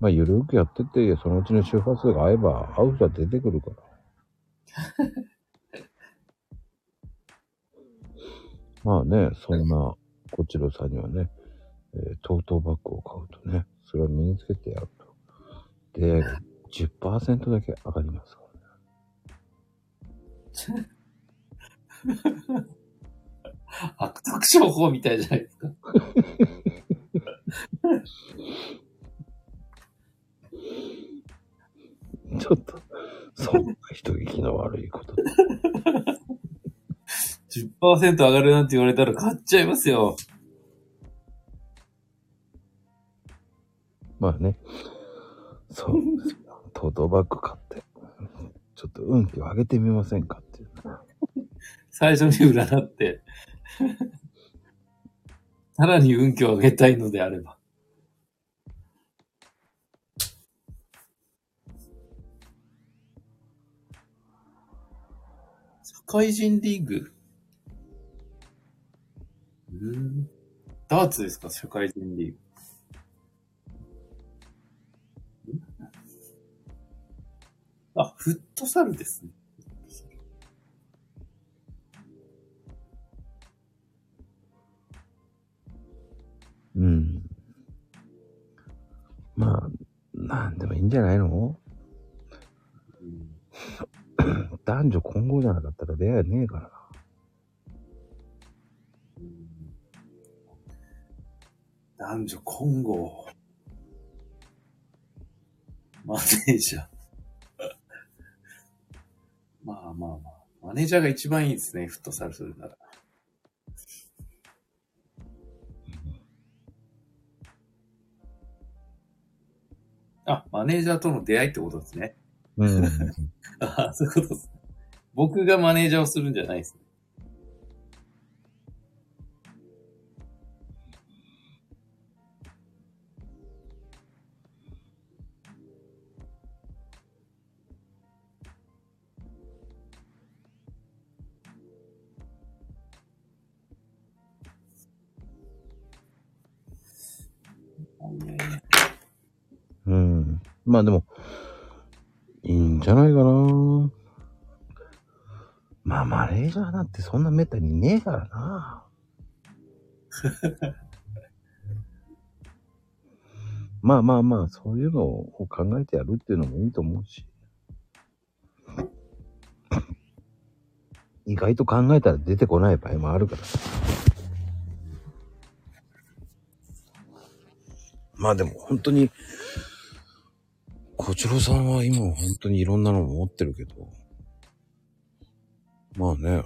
まあ、ゆるくやってって、そのうちの周波数が合えば、合う人は出てくるから。まあね、そんな、こちらさんにはね、えートートバッグを買うとね、それを身につけてやると。出会いが10%だけ上がりますからね。悪徳商法みたいじゃないですか。ちょっと、そんな人聞きの悪いこと。10%上がるなんて言われたら買っちゃいますよ。まあね。そうですよ。トートバッグ買って、ちょっと運気を上げてみませんかっていう。最初に占って。さらに運気を上げたいのであれば。会人リーグ？うん。ダーツですか？社会人リーグ。あ、フットサルですね。うん。まあ、なんでもいいんじゃないの？男女混合じゃなかったら出会いねえからな。男女混合。マネージャー。まあまあまあ。マネージャーが一番いいですね、フットサルするなら。あ、マネージャーとの出会いってことですね。うん。あそういうことですね。僕がマネージャーをするんじゃないですね。うん。まあでも、いいんじゃないかな。まあマネージャーなんてそんなめったにいねえからな。まあまあまあ、そういうのを考えてやるっていうのもいいと思うし。意外と考えたら出てこない場合もあるから。まあでも本当に、こちろさんは今本当にいろんなの持ってるけど、まあね、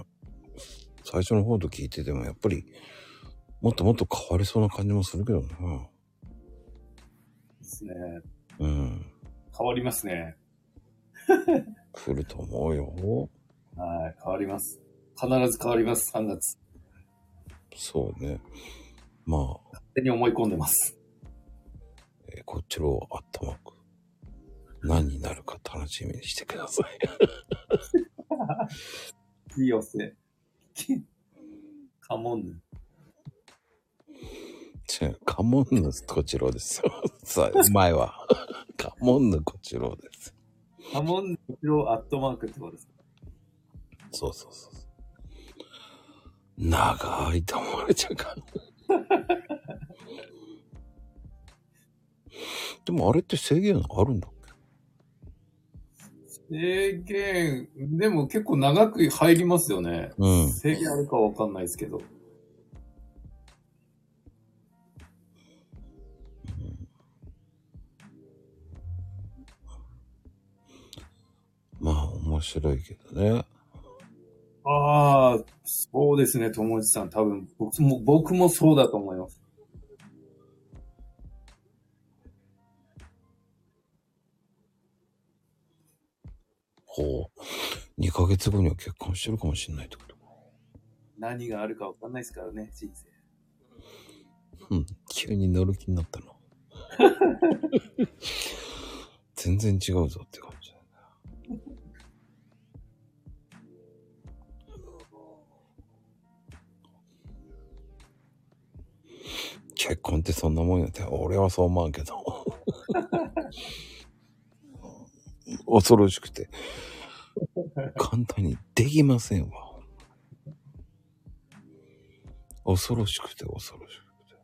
最初の方と聞いててもやっぱり、もっともっと変わりそうな感じもするけどな。ですね。うん。変わりますね。来ると思うよ。はい、変わります。必ず変わります、3月。そうね。まあ、勝手に思い込んでます。えーこちらをアットマーク。何になるか楽しみにしてください。いいよせ。カモンヌ。違う、カモンヌこちらですよ。さあ、前は。カモンヌこちらです。カモンヌこちらアットマークってことですか？そうそうそうそう。長いと思われちゃうから。でもあれって制限あるんだ？っ制限、でも結構長く入りますよね。けうん。制限あるかわかんないですけど。まあ面白いけどね。ああ、そうですね、友達さん。多分、僕も、僕もそうだと思います。ほう。2ヶ月後には結婚してるかもしれないってこと何があるかわかんないですからね、人生。うん。急に乗る気になったの。全然違うぞって感じだよね。結婚ってそんなもんやって、俺はそう思うけど。恐ろしくて。簡単にできませんわ。恐ろしくて恐ろしくて。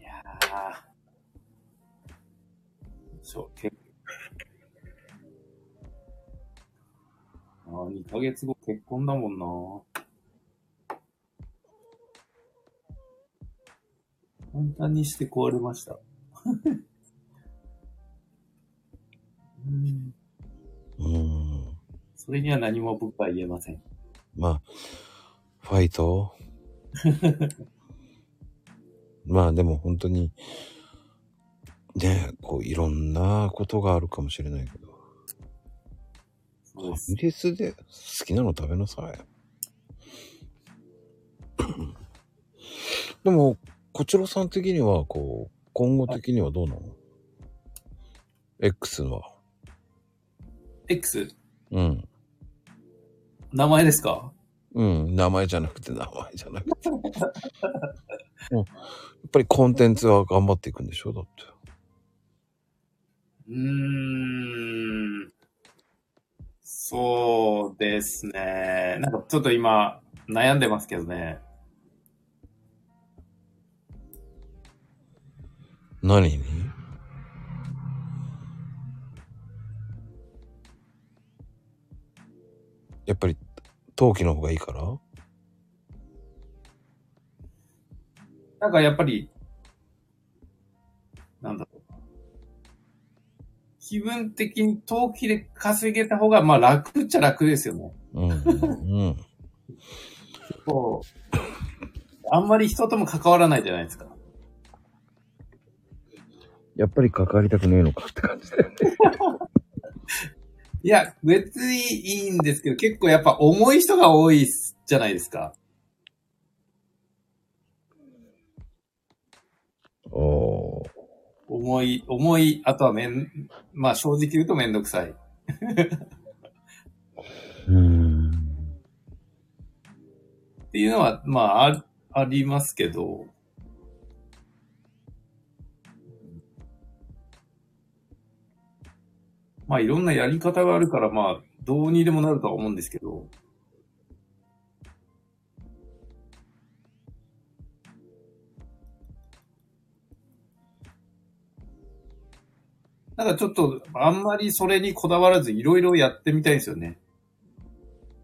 いやーそう、結ああ、2ヶ月後結婚だもんな。簡単にして壊れました。うんうーん。それには何も僕は言えません。まあ、ファイト？まあでも本当に、ねこういろんなことがあるかもしれないけど、ファ。ミレスで好きなの食べなさい。でも、こちらさん的には、こう、今後的にはどうなの、?X は。X? うん。名前ですか？うん。名前じゃなくて、名前じゃなくて。うんやっぱりコンテンツは頑張っていくんでしょ？だって。うーん。そうですね。なんかちょっと今悩んでますけどね。何に？やっぱり、陶器の方がいいからなんかやっぱり、なんだろう。気分的に陶器で稼げた方が、まあ楽っちゃ楽ですよね。うん。うん。こう。あんまり人とも関わらないじゃないですか。やっぱり関わりたくねえのかって感じだよね。いや、別にいいんですけど、結構やっぱ重い人が多いじゃないですか。おー。重い、重い、あとはめん、まあ正直言うとめんどくさい。うーん。っていうのは、まあ、あ、ありますけど、まあ、いろんなやり方があるから、まあ、どうにでもなるとは思うんですけど、なんかちょっと、あんまりそれにこだわらず、いろいろやってみたいんですよね。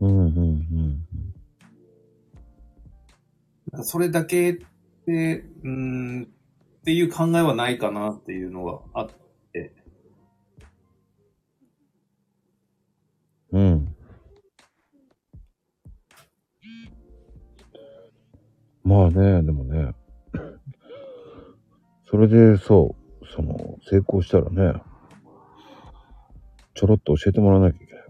うん、うん、うん。なんかそれだけで、うーん、っていう考えはないかなっていうのがあって。まあね、でもね。それで、そう、その、成功したらね、ちょろっと教えてもらわなきゃいけない。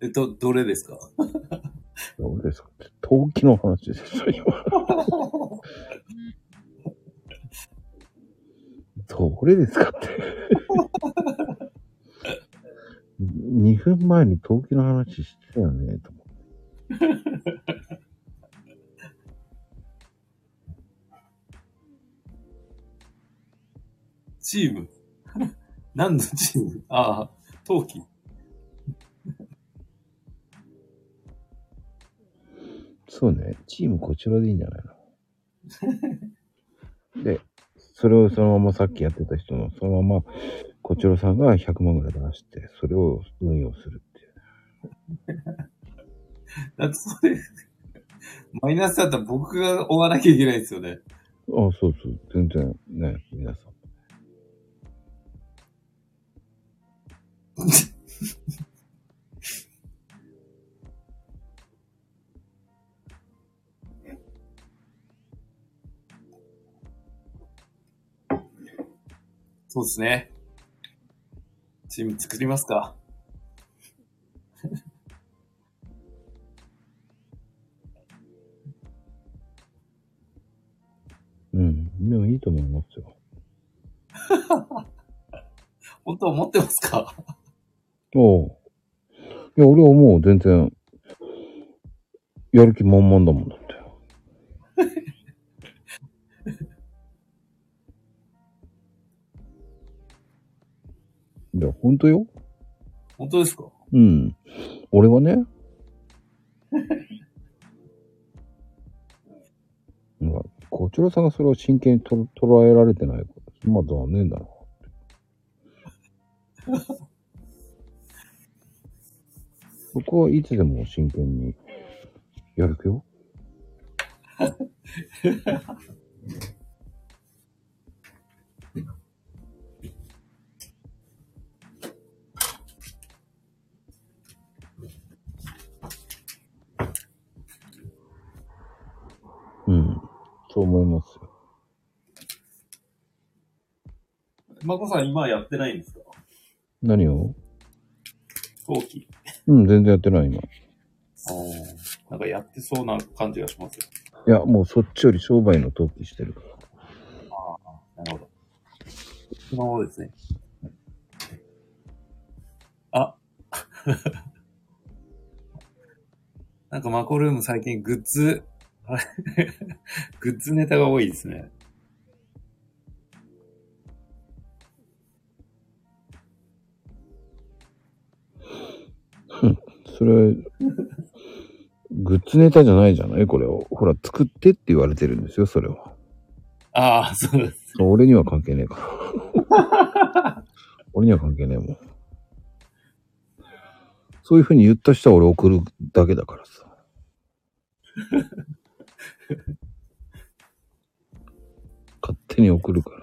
えっと、どれですか？どうですか？って、陶器の話ですよ、今。どれですかって。2分前に陶器の話してたよね、と思って。チーム何のチーム？ああ、陶器。そうね、チームこちらでいいんじゃないの？で、それをそのままさっきやってた人の、そのまま、こちらさんが100万ぐらい出して、それを運用するっていう。だってそれ、マイナスだったら僕が追わなきゃいけないですよね。あそうそう、全然ね、皆さん。そうですね。チーム作りますか。うん。でもいいと思いますよ。本当思ってますか？おう。いや、俺はもう全然、やる気満々だもんだって。いや、ほんとよ。本当ですか？うん。俺はね。ほら、こちらさんがそれを真剣にと捉えられてないから、まあ残念だな。そこはいつでも真剣にやるよ？うん。そう思いますよ。まこさん今やってないんですか？何を？陶器。うん、全然やってない今。いああ。なんかやってそうな感じがしますよ。や、もうそっちより商売の登記してるから。なるほど。そのままですね。あ なんかマコルーム最近グッズ、グッズネタが多いですね。それ、グッズネタじゃないじゃない？これを。ほら、作ってって言われてるんですよ、それは。ああ、そうです。俺には関係ねえから。俺には関係ねえもん。そういう風に言った人は俺送るだけだからさ。勝手に送るから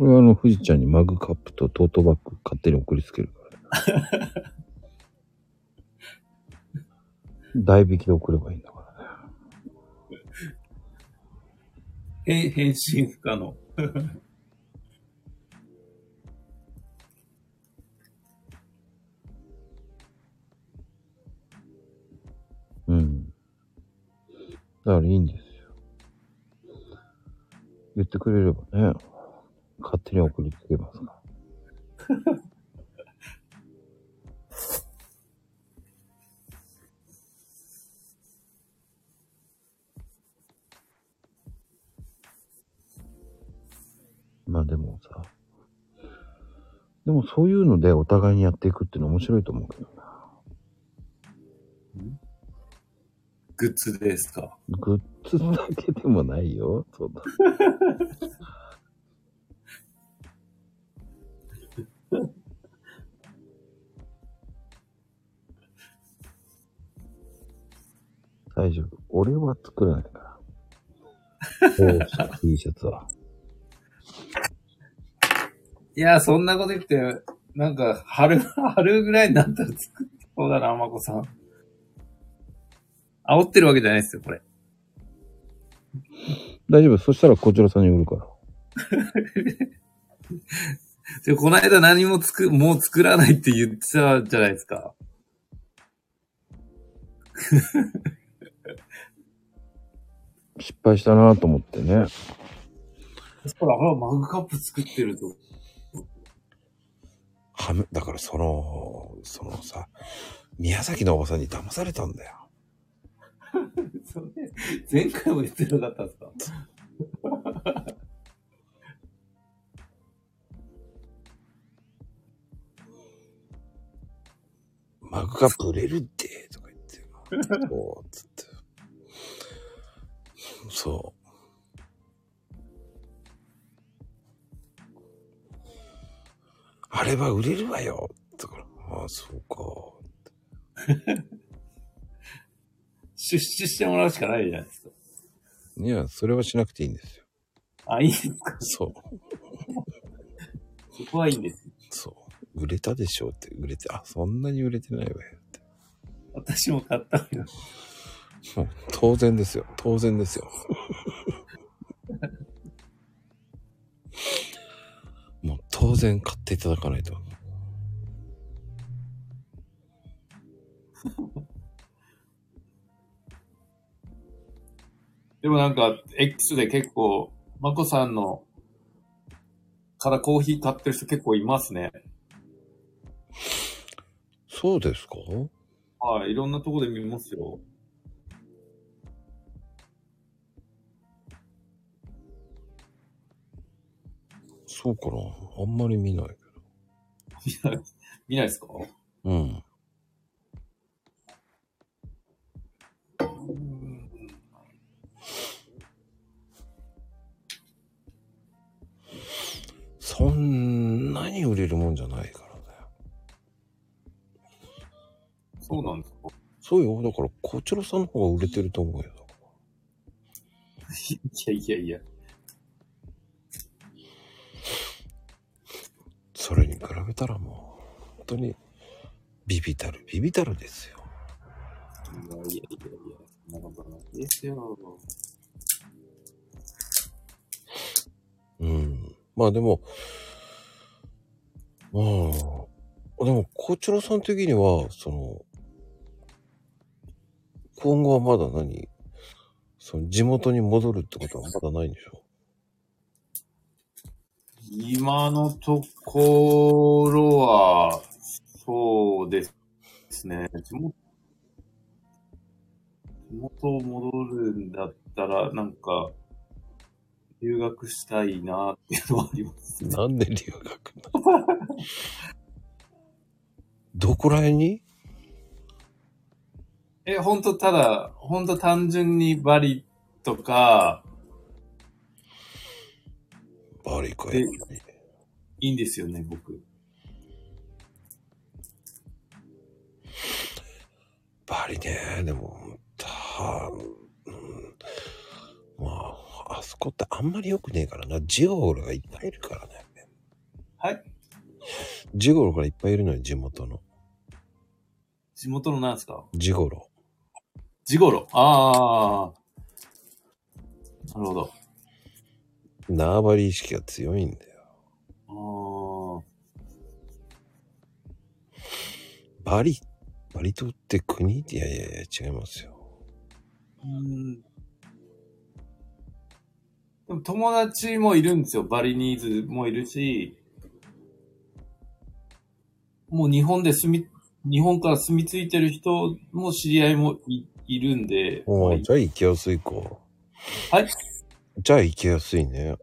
さ。俺はあの、富士ちゃんにマグカップとトートバッグ勝手に送りつけるからね。代引きで送ればいいんだからね。変変身不可能。うん。だからいいんですよ。言ってくれればね、勝手に送りつけますから。まあでもさ、でもそういうのでお互いにやっていくっていうのは面白いと思うけどな。グッズですか？グッズだけでもないよ。そうだ。大丈夫。俺は作らないから。T シャツは。いや、そんなこと言って、なんか、春、春ぐらいになったら作ってそうだな、まこさん。煽ってるわけじゃないですよ、これ。大丈夫。そしたらこちらさんに売るから。でこの間何もつく、もう作らないって言ってたじゃないですか。失敗したなと思ってね。そしたら、ほら、マグカップ作ってると。はめ、だからその、そのさ、宮崎のおばさんに騙されたんだよ。それ、前回も言ってなかったんですか？マグカップ売れるって、とか言って。そう、つって。そう。あれは売れるわよ。だから、ああ、そうか。出資してもらうしかないじゃないですか。いや、それはしなくていいんですよ。あ、いいですかそう。そこはいいんです。そう。売れたでしょうって、売れて、あ、そんなに売れてないわよって。私も買ったわよ。う当然ですよ。当然ですよ。もう当然買っていただかないと。でもなんか、X で結構、まこさんのからコーヒー買ってる人結構いますね。そうですか？はい、いろんなとこで見ますよ。そうかなあんまり見ないけ見ない、見ないですか？ど。うん。そんなに売れるもんじゃないそうなんですか？そうよ。だから、こちらさんの方が売れてると思うよ。いやいやいや。それに比べたらもう、本当に、ビビたる、ビビたるですよ。いやいやいやいや、なことないですよ。うん。まあでも、まあ、でも、こちらさん的には、その、今後はまだ何？その地元に戻るってことはまだないんでしょ？今のところは、そうですね。地元地元戻るんだったら、なんか、留学したいなっていうのはありますね。なんで留学なの？どこら辺に？え、ほんとただ、ほんと単純にバリとか、バリかえよ。いいんですよね、僕。バリね、でも、た、うん、まあ、あそこってあんまり良くねえからな。ジゴロがいっぱいいるからね。はいジゴロがいっぱいいるのよ、地元の。地元のなんですか？ジゴロ。ジゴロ。ああ。なるほど。縄張り意識が強いんだあよ。あ。バリ、バリ島って国？いやいやいや、違いますよ。うん。でも友達もいるんですよ。バリニーズもいるし、もう日本で住み、日本から住み着いてる人も知り合いもいいるんで、おーまあじゃあ行きやすいか。はい。じゃあ行きやすいね。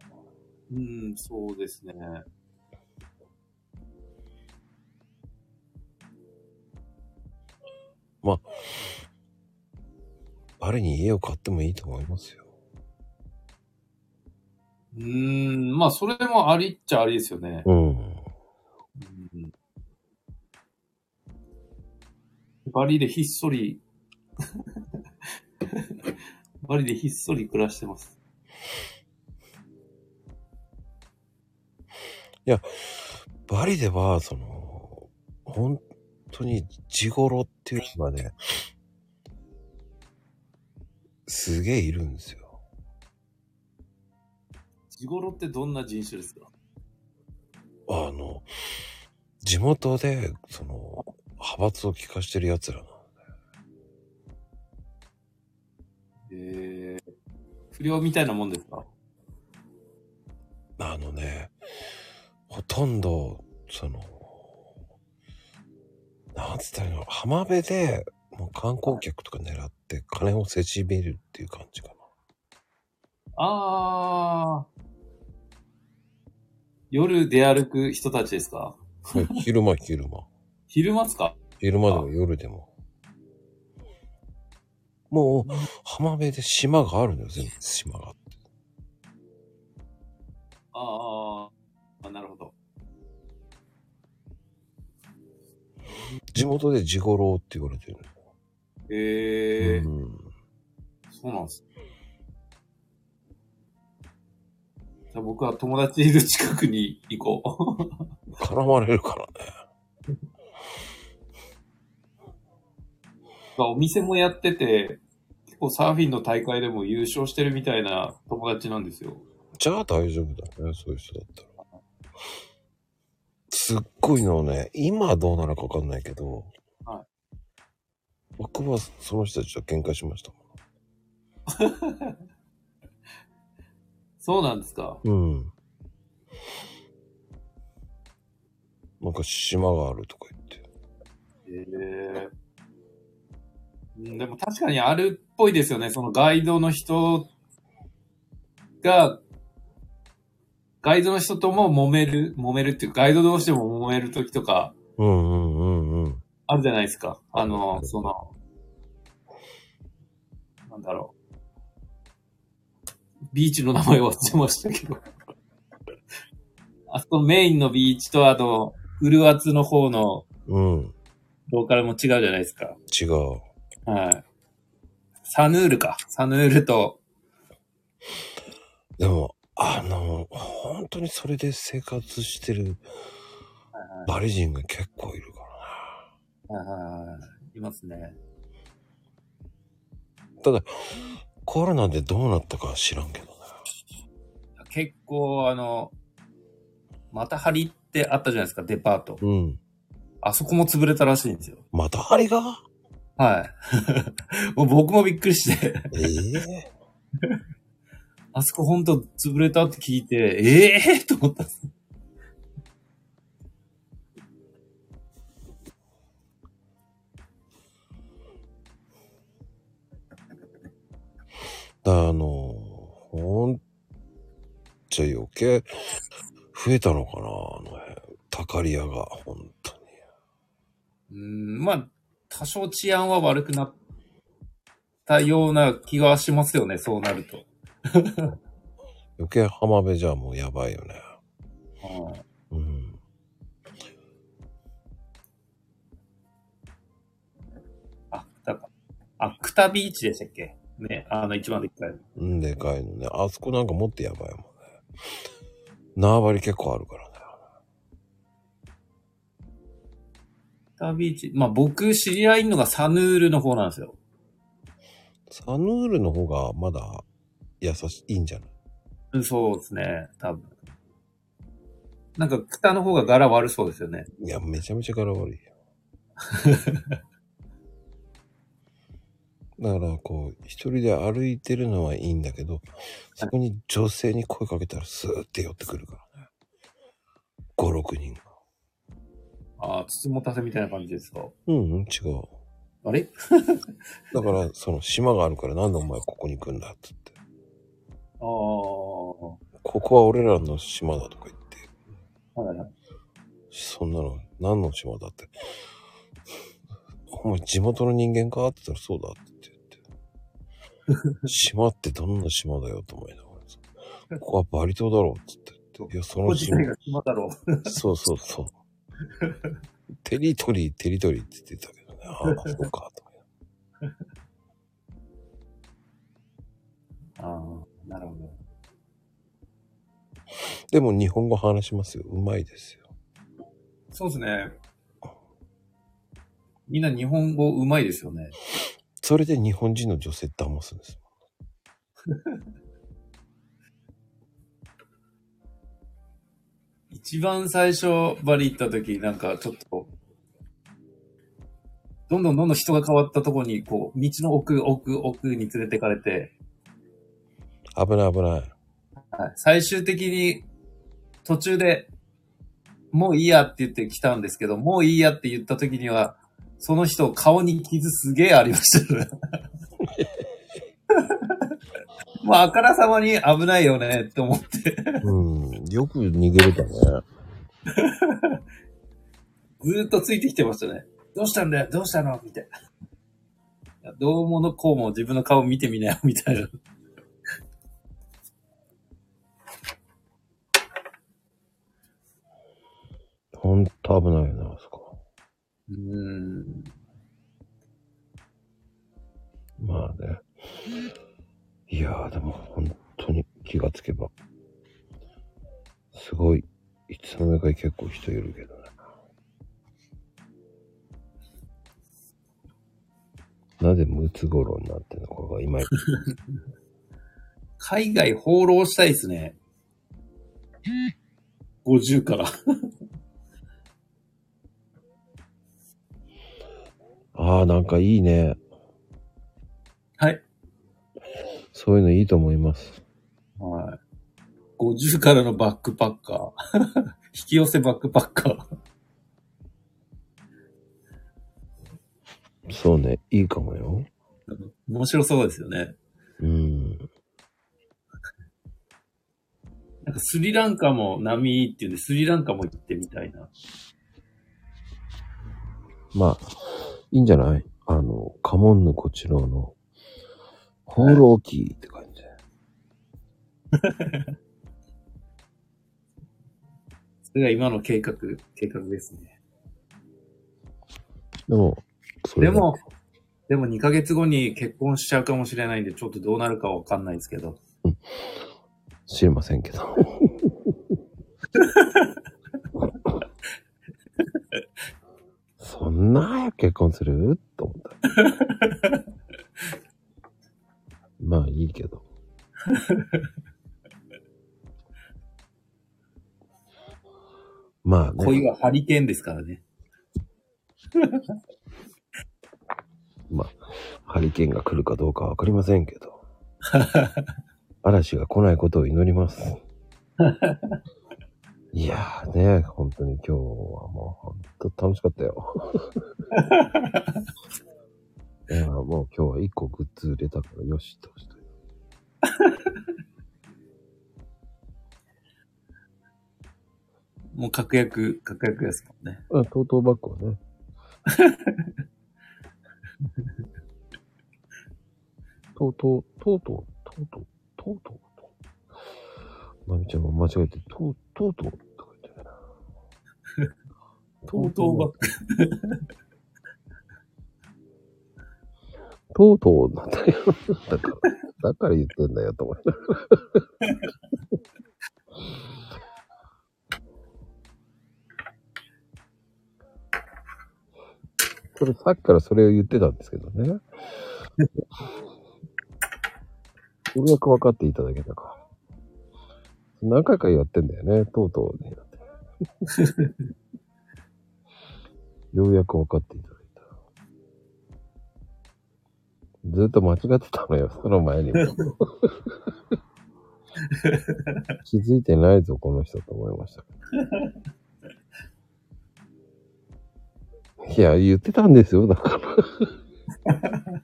うん、そうですね。バリに家を買ってもいいと思いますよ。うーん、まあそれもありっちゃありですよね。うん。うんバリでひっそり、バリでひっそり暮らしてます。バリでは、その、本当に地頃っていうのがね、すげえいるんですよ。ジゴロってどんな人種ですか？あの、地元で、その、派閥を聞かしてる奴らなの。えー、不良みたいなもんですか？あのね、ほとんど、その、なんつったらいいの、浜辺で、もう観光客とか狙って金をせしめるっていう感じかな。あー。夜出歩く人たちですか？はい昼間昼間。昼間っすか？昼間でも夜でも。もう、浜辺で島があるのよ、全部島があって。あーあ、なるほど。地元で地頃って言われてるえー、の。うん。そうなんです。じゃあ僕は友達いる近くに行こう。絡まれるからね。お店もやってて、結構サーフィンの大会でも優勝してるみたいな友達なんですよ。じゃあ大丈夫だね、そういう人だったら。すっごいのね、今はどうなのかわかんないけど、は僕はその人たちと喧嘩しましたもん。そうなんですか？うん。なんか島があるとか言って。へえうんでも確かにあるっぽいですよね。そのガイドの人が、ガイドの人とも揉める、揉めるっていうか、ガイド同士でも揉める時とかうんうんうんうん。あるじゃないですか。あの、その、なんだろう。ビーチの名前忘れましたけど。あそこメインのビーチとあと、ウルアツの方のうん。ローカルも違うじゃないですか。違う。はい。サヌールか。サヌールと、でも、あの、本当にそれで生活してるバリ人が結構いるからな。はいはいはいいますね。ただ、コロナでどうなったかは知らんけどね。結構、あの、また張りってあったじゃないですか、デパート。うん。あそこも潰れたらしいんですよ。また針が？はい。もう僕もびっくりして、ええあそこほんと潰れたって聞いて、ええー、と思ったんです。だあの、ほんじゃ余計増えたのかな、あの辺。たかり屋が、本当に。うーん、まあ、多少治安は悪くなったような気がしますよね、そうなると。余計浜辺じゃもうやばいよね。はいうん。あ、だから、あ、クタビーチでしたっけ？ね、あの一番でっかい。うん、でかいのね。あそこなんかもっとやばいもんね。縄張り結構あるからタビーチ、まあ僕知り合いのがサヌールの方なんですよ。サヌールの方がまだ優しいいいんじゃない？うんそうですね、多分。なんか北の方が柄悪そうですよね。いや、めちゃめちゃ柄悪いよ。だから、こう、一人で歩いてるのはいいんだけど、そこに女性に声かけたらスーって寄ってくるからね。5、6人が。ああ、筒持たせみたいな感じですか？うん、うん、違う。あれ？だから、その島があるからなんでお前ここに来んだっつって。ああ、ここは俺らの島だとか言って。はいはい。そんなの何の島だって。お前地元の人間かって言ったらそうだって言って。島ってどんな島だよと思いながらさ。ここはバリ島だろうって言って。いや、その島ここ自体。が島だろう。そうそうそう。テリトリー、テリトリーって言ってたけどね。あ あ、そうか、と。ああ、なるほど。でも日本語話しますよ。うまいですよ。そうですね。みんな日本語うまいですよね。それで日本人の女性騙すんです。一番最初バリ行った時、なんかちょっと、どんどんどんどん人が変わったところに、こう、道の奥、奥、奥に連れてかれて、危ない危ない。はい最終的に途中で、もういいやって言って来たんですけど、もういいやって言った時には、その人顔に傷すげえありましたね。まあ、あからさまに危ないよねって思って、うん。よく逃げれたね。ずーっとついてきてましたね。どうしたんだよどうしたのみたいな。どうものこうも自分の顔見てみなよ、みたいな。ほんと危ないよな、あそこ。うーん。まあね。いやーでも本当に気がつけば、すごい、いつの間にか結構人いるけどね。なぜムツゴロウになってんのかが今、海外放浪したいですね。50から。ああ、なんかいいね。はい。そういうのいいと思います。はい。50からのバックパッカー。引き寄せバックパッカー。そうね、いいかもよ。面白そうですよね。うん。なんかスリランカも波いいっていうんで、スリランカも行ってみたいな。まあ、いいんじゃない？あの、カモンヌコチロの、ホール大きいって感じ。それが今の計画、計画ですね。でも、それでも、でも2ヶ月後に結婚しちゃうかもしれないんで、ちょっとどうなるかわかんないですけど。知りませんけど。そんな早く結婚する？と思った。まあいいけど。まあね。恋はハリケーンですからね。まあ、ハリケーンが来るかどうかわかりませんけど。嵐が来ないことを祈ります。いやーね、本当に今日はもう本当楽しかったよ。いやーもう今日は一個グッズ売れたからよしって押しといてもう確約、確約ですもんね。あ、トートバッグはね。とうとう、とうとう、とうとう、とうとう。まみちゃんも間違えて、とう、とうとう、とか言ってるな。とうとうバッグ。とうとうなんだよ。だから、だから言ってんだよと思いながら。それさっきからそれを言ってたんですけどね。ようやく分かっていただけたか。何回かやってんだよね、とうとうになって。ようやく分かっていただずっと間違ってたのよ、その前にも。気づいてないぞ、この人と思いました。いや、言ってたんですよ、だから。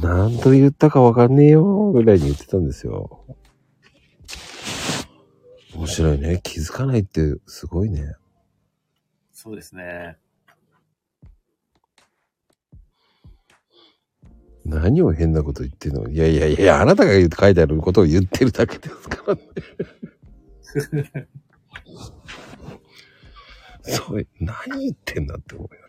何と言ったかわかんねえよ、ぐらいに言ってたんですよ。面白いね。気づかないってすごいね。そうですね。何を変なこと言ってんの？いやいやいや、あなたが言う書いてあることを言ってるだけですからね。そう、何言ってんだって思うよね。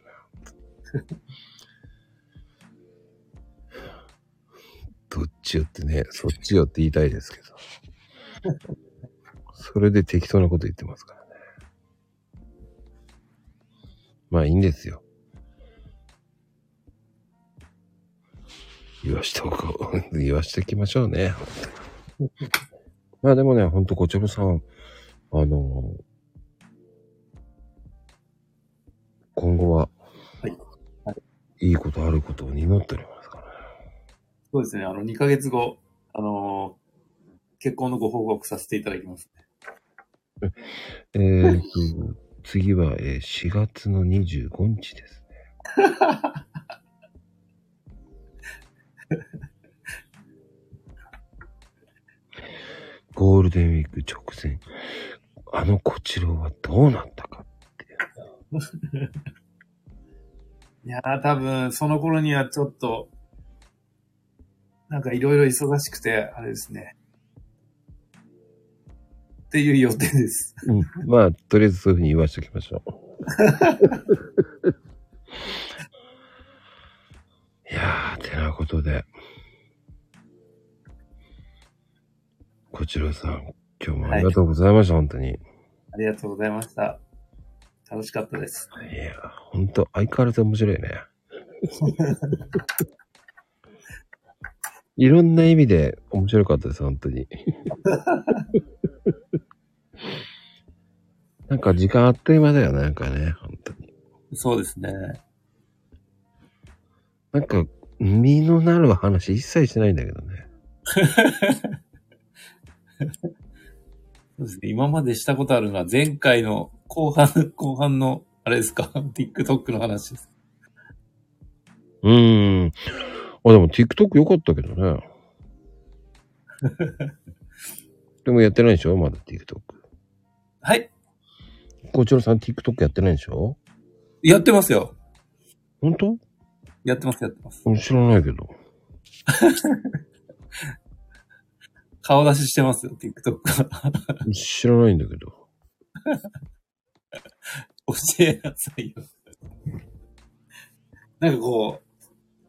どっちよってね、そっちよって言いたいですけど。それで適当なこと言ってますからね。まあいいんですよ。言わしておこう。言わしておきましょうね。まあでもね、ほんと、こちらさん、あの、今後は、はいいいことあることを祈っておりますからね。そうですね。あの、2ヶ月後、あのー結婚のご報告させていただきますね。えーと、次は、えー4月の25日ですね。ゴールデンウィーク直前、あのこちらはどうなったかっていう。いやー、多分、その頃にはちょっと、なんかいろいろ忙しくて、あれですね。っていう予定です。うん。まあ、とりあえずそういうふうに言わしておきましょう。いやー、てなことで。こちらさん、今日もありがとうございました、本当に。いありがとうございました。楽しかったです。や、本当相変わらず面白いね。いろんな意味で面白かったです、本当に。なんか時間あっという間だよね、なんかね、本当に。そうですね。なんか、身のなる話一切してないんだけどね。そうですね。今までしたことあるのは前回の後半、後半の、あれですか ?TikTok の話です。うーん。あ、でも TikTok 良かったけどね。でもやってないでしょ？まだ TikTok。はい。こちらさん TikTok やってないでしょ？やってますよ。本当？やってます、やってます。うん知らないけど。顔出ししてますよ、TikTok。知らないんだけど。教えなさいよ。なんかこう、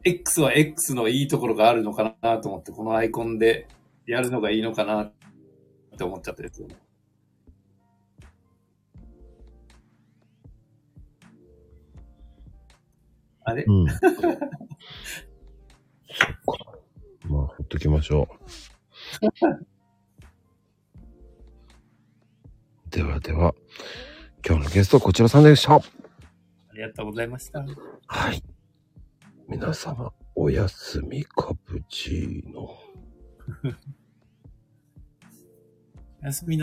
X は X のいいところがあるのかなと思って、このアイコンでやるのがいいのかなって思っちゃったですよね。あれ？うん。そっか。まあ、ほっときましょう。ではでは、今日のゲストはこちらさんでした。ありがとうございました。はい。皆様、おやすみカプチーノ。おやすみなさい。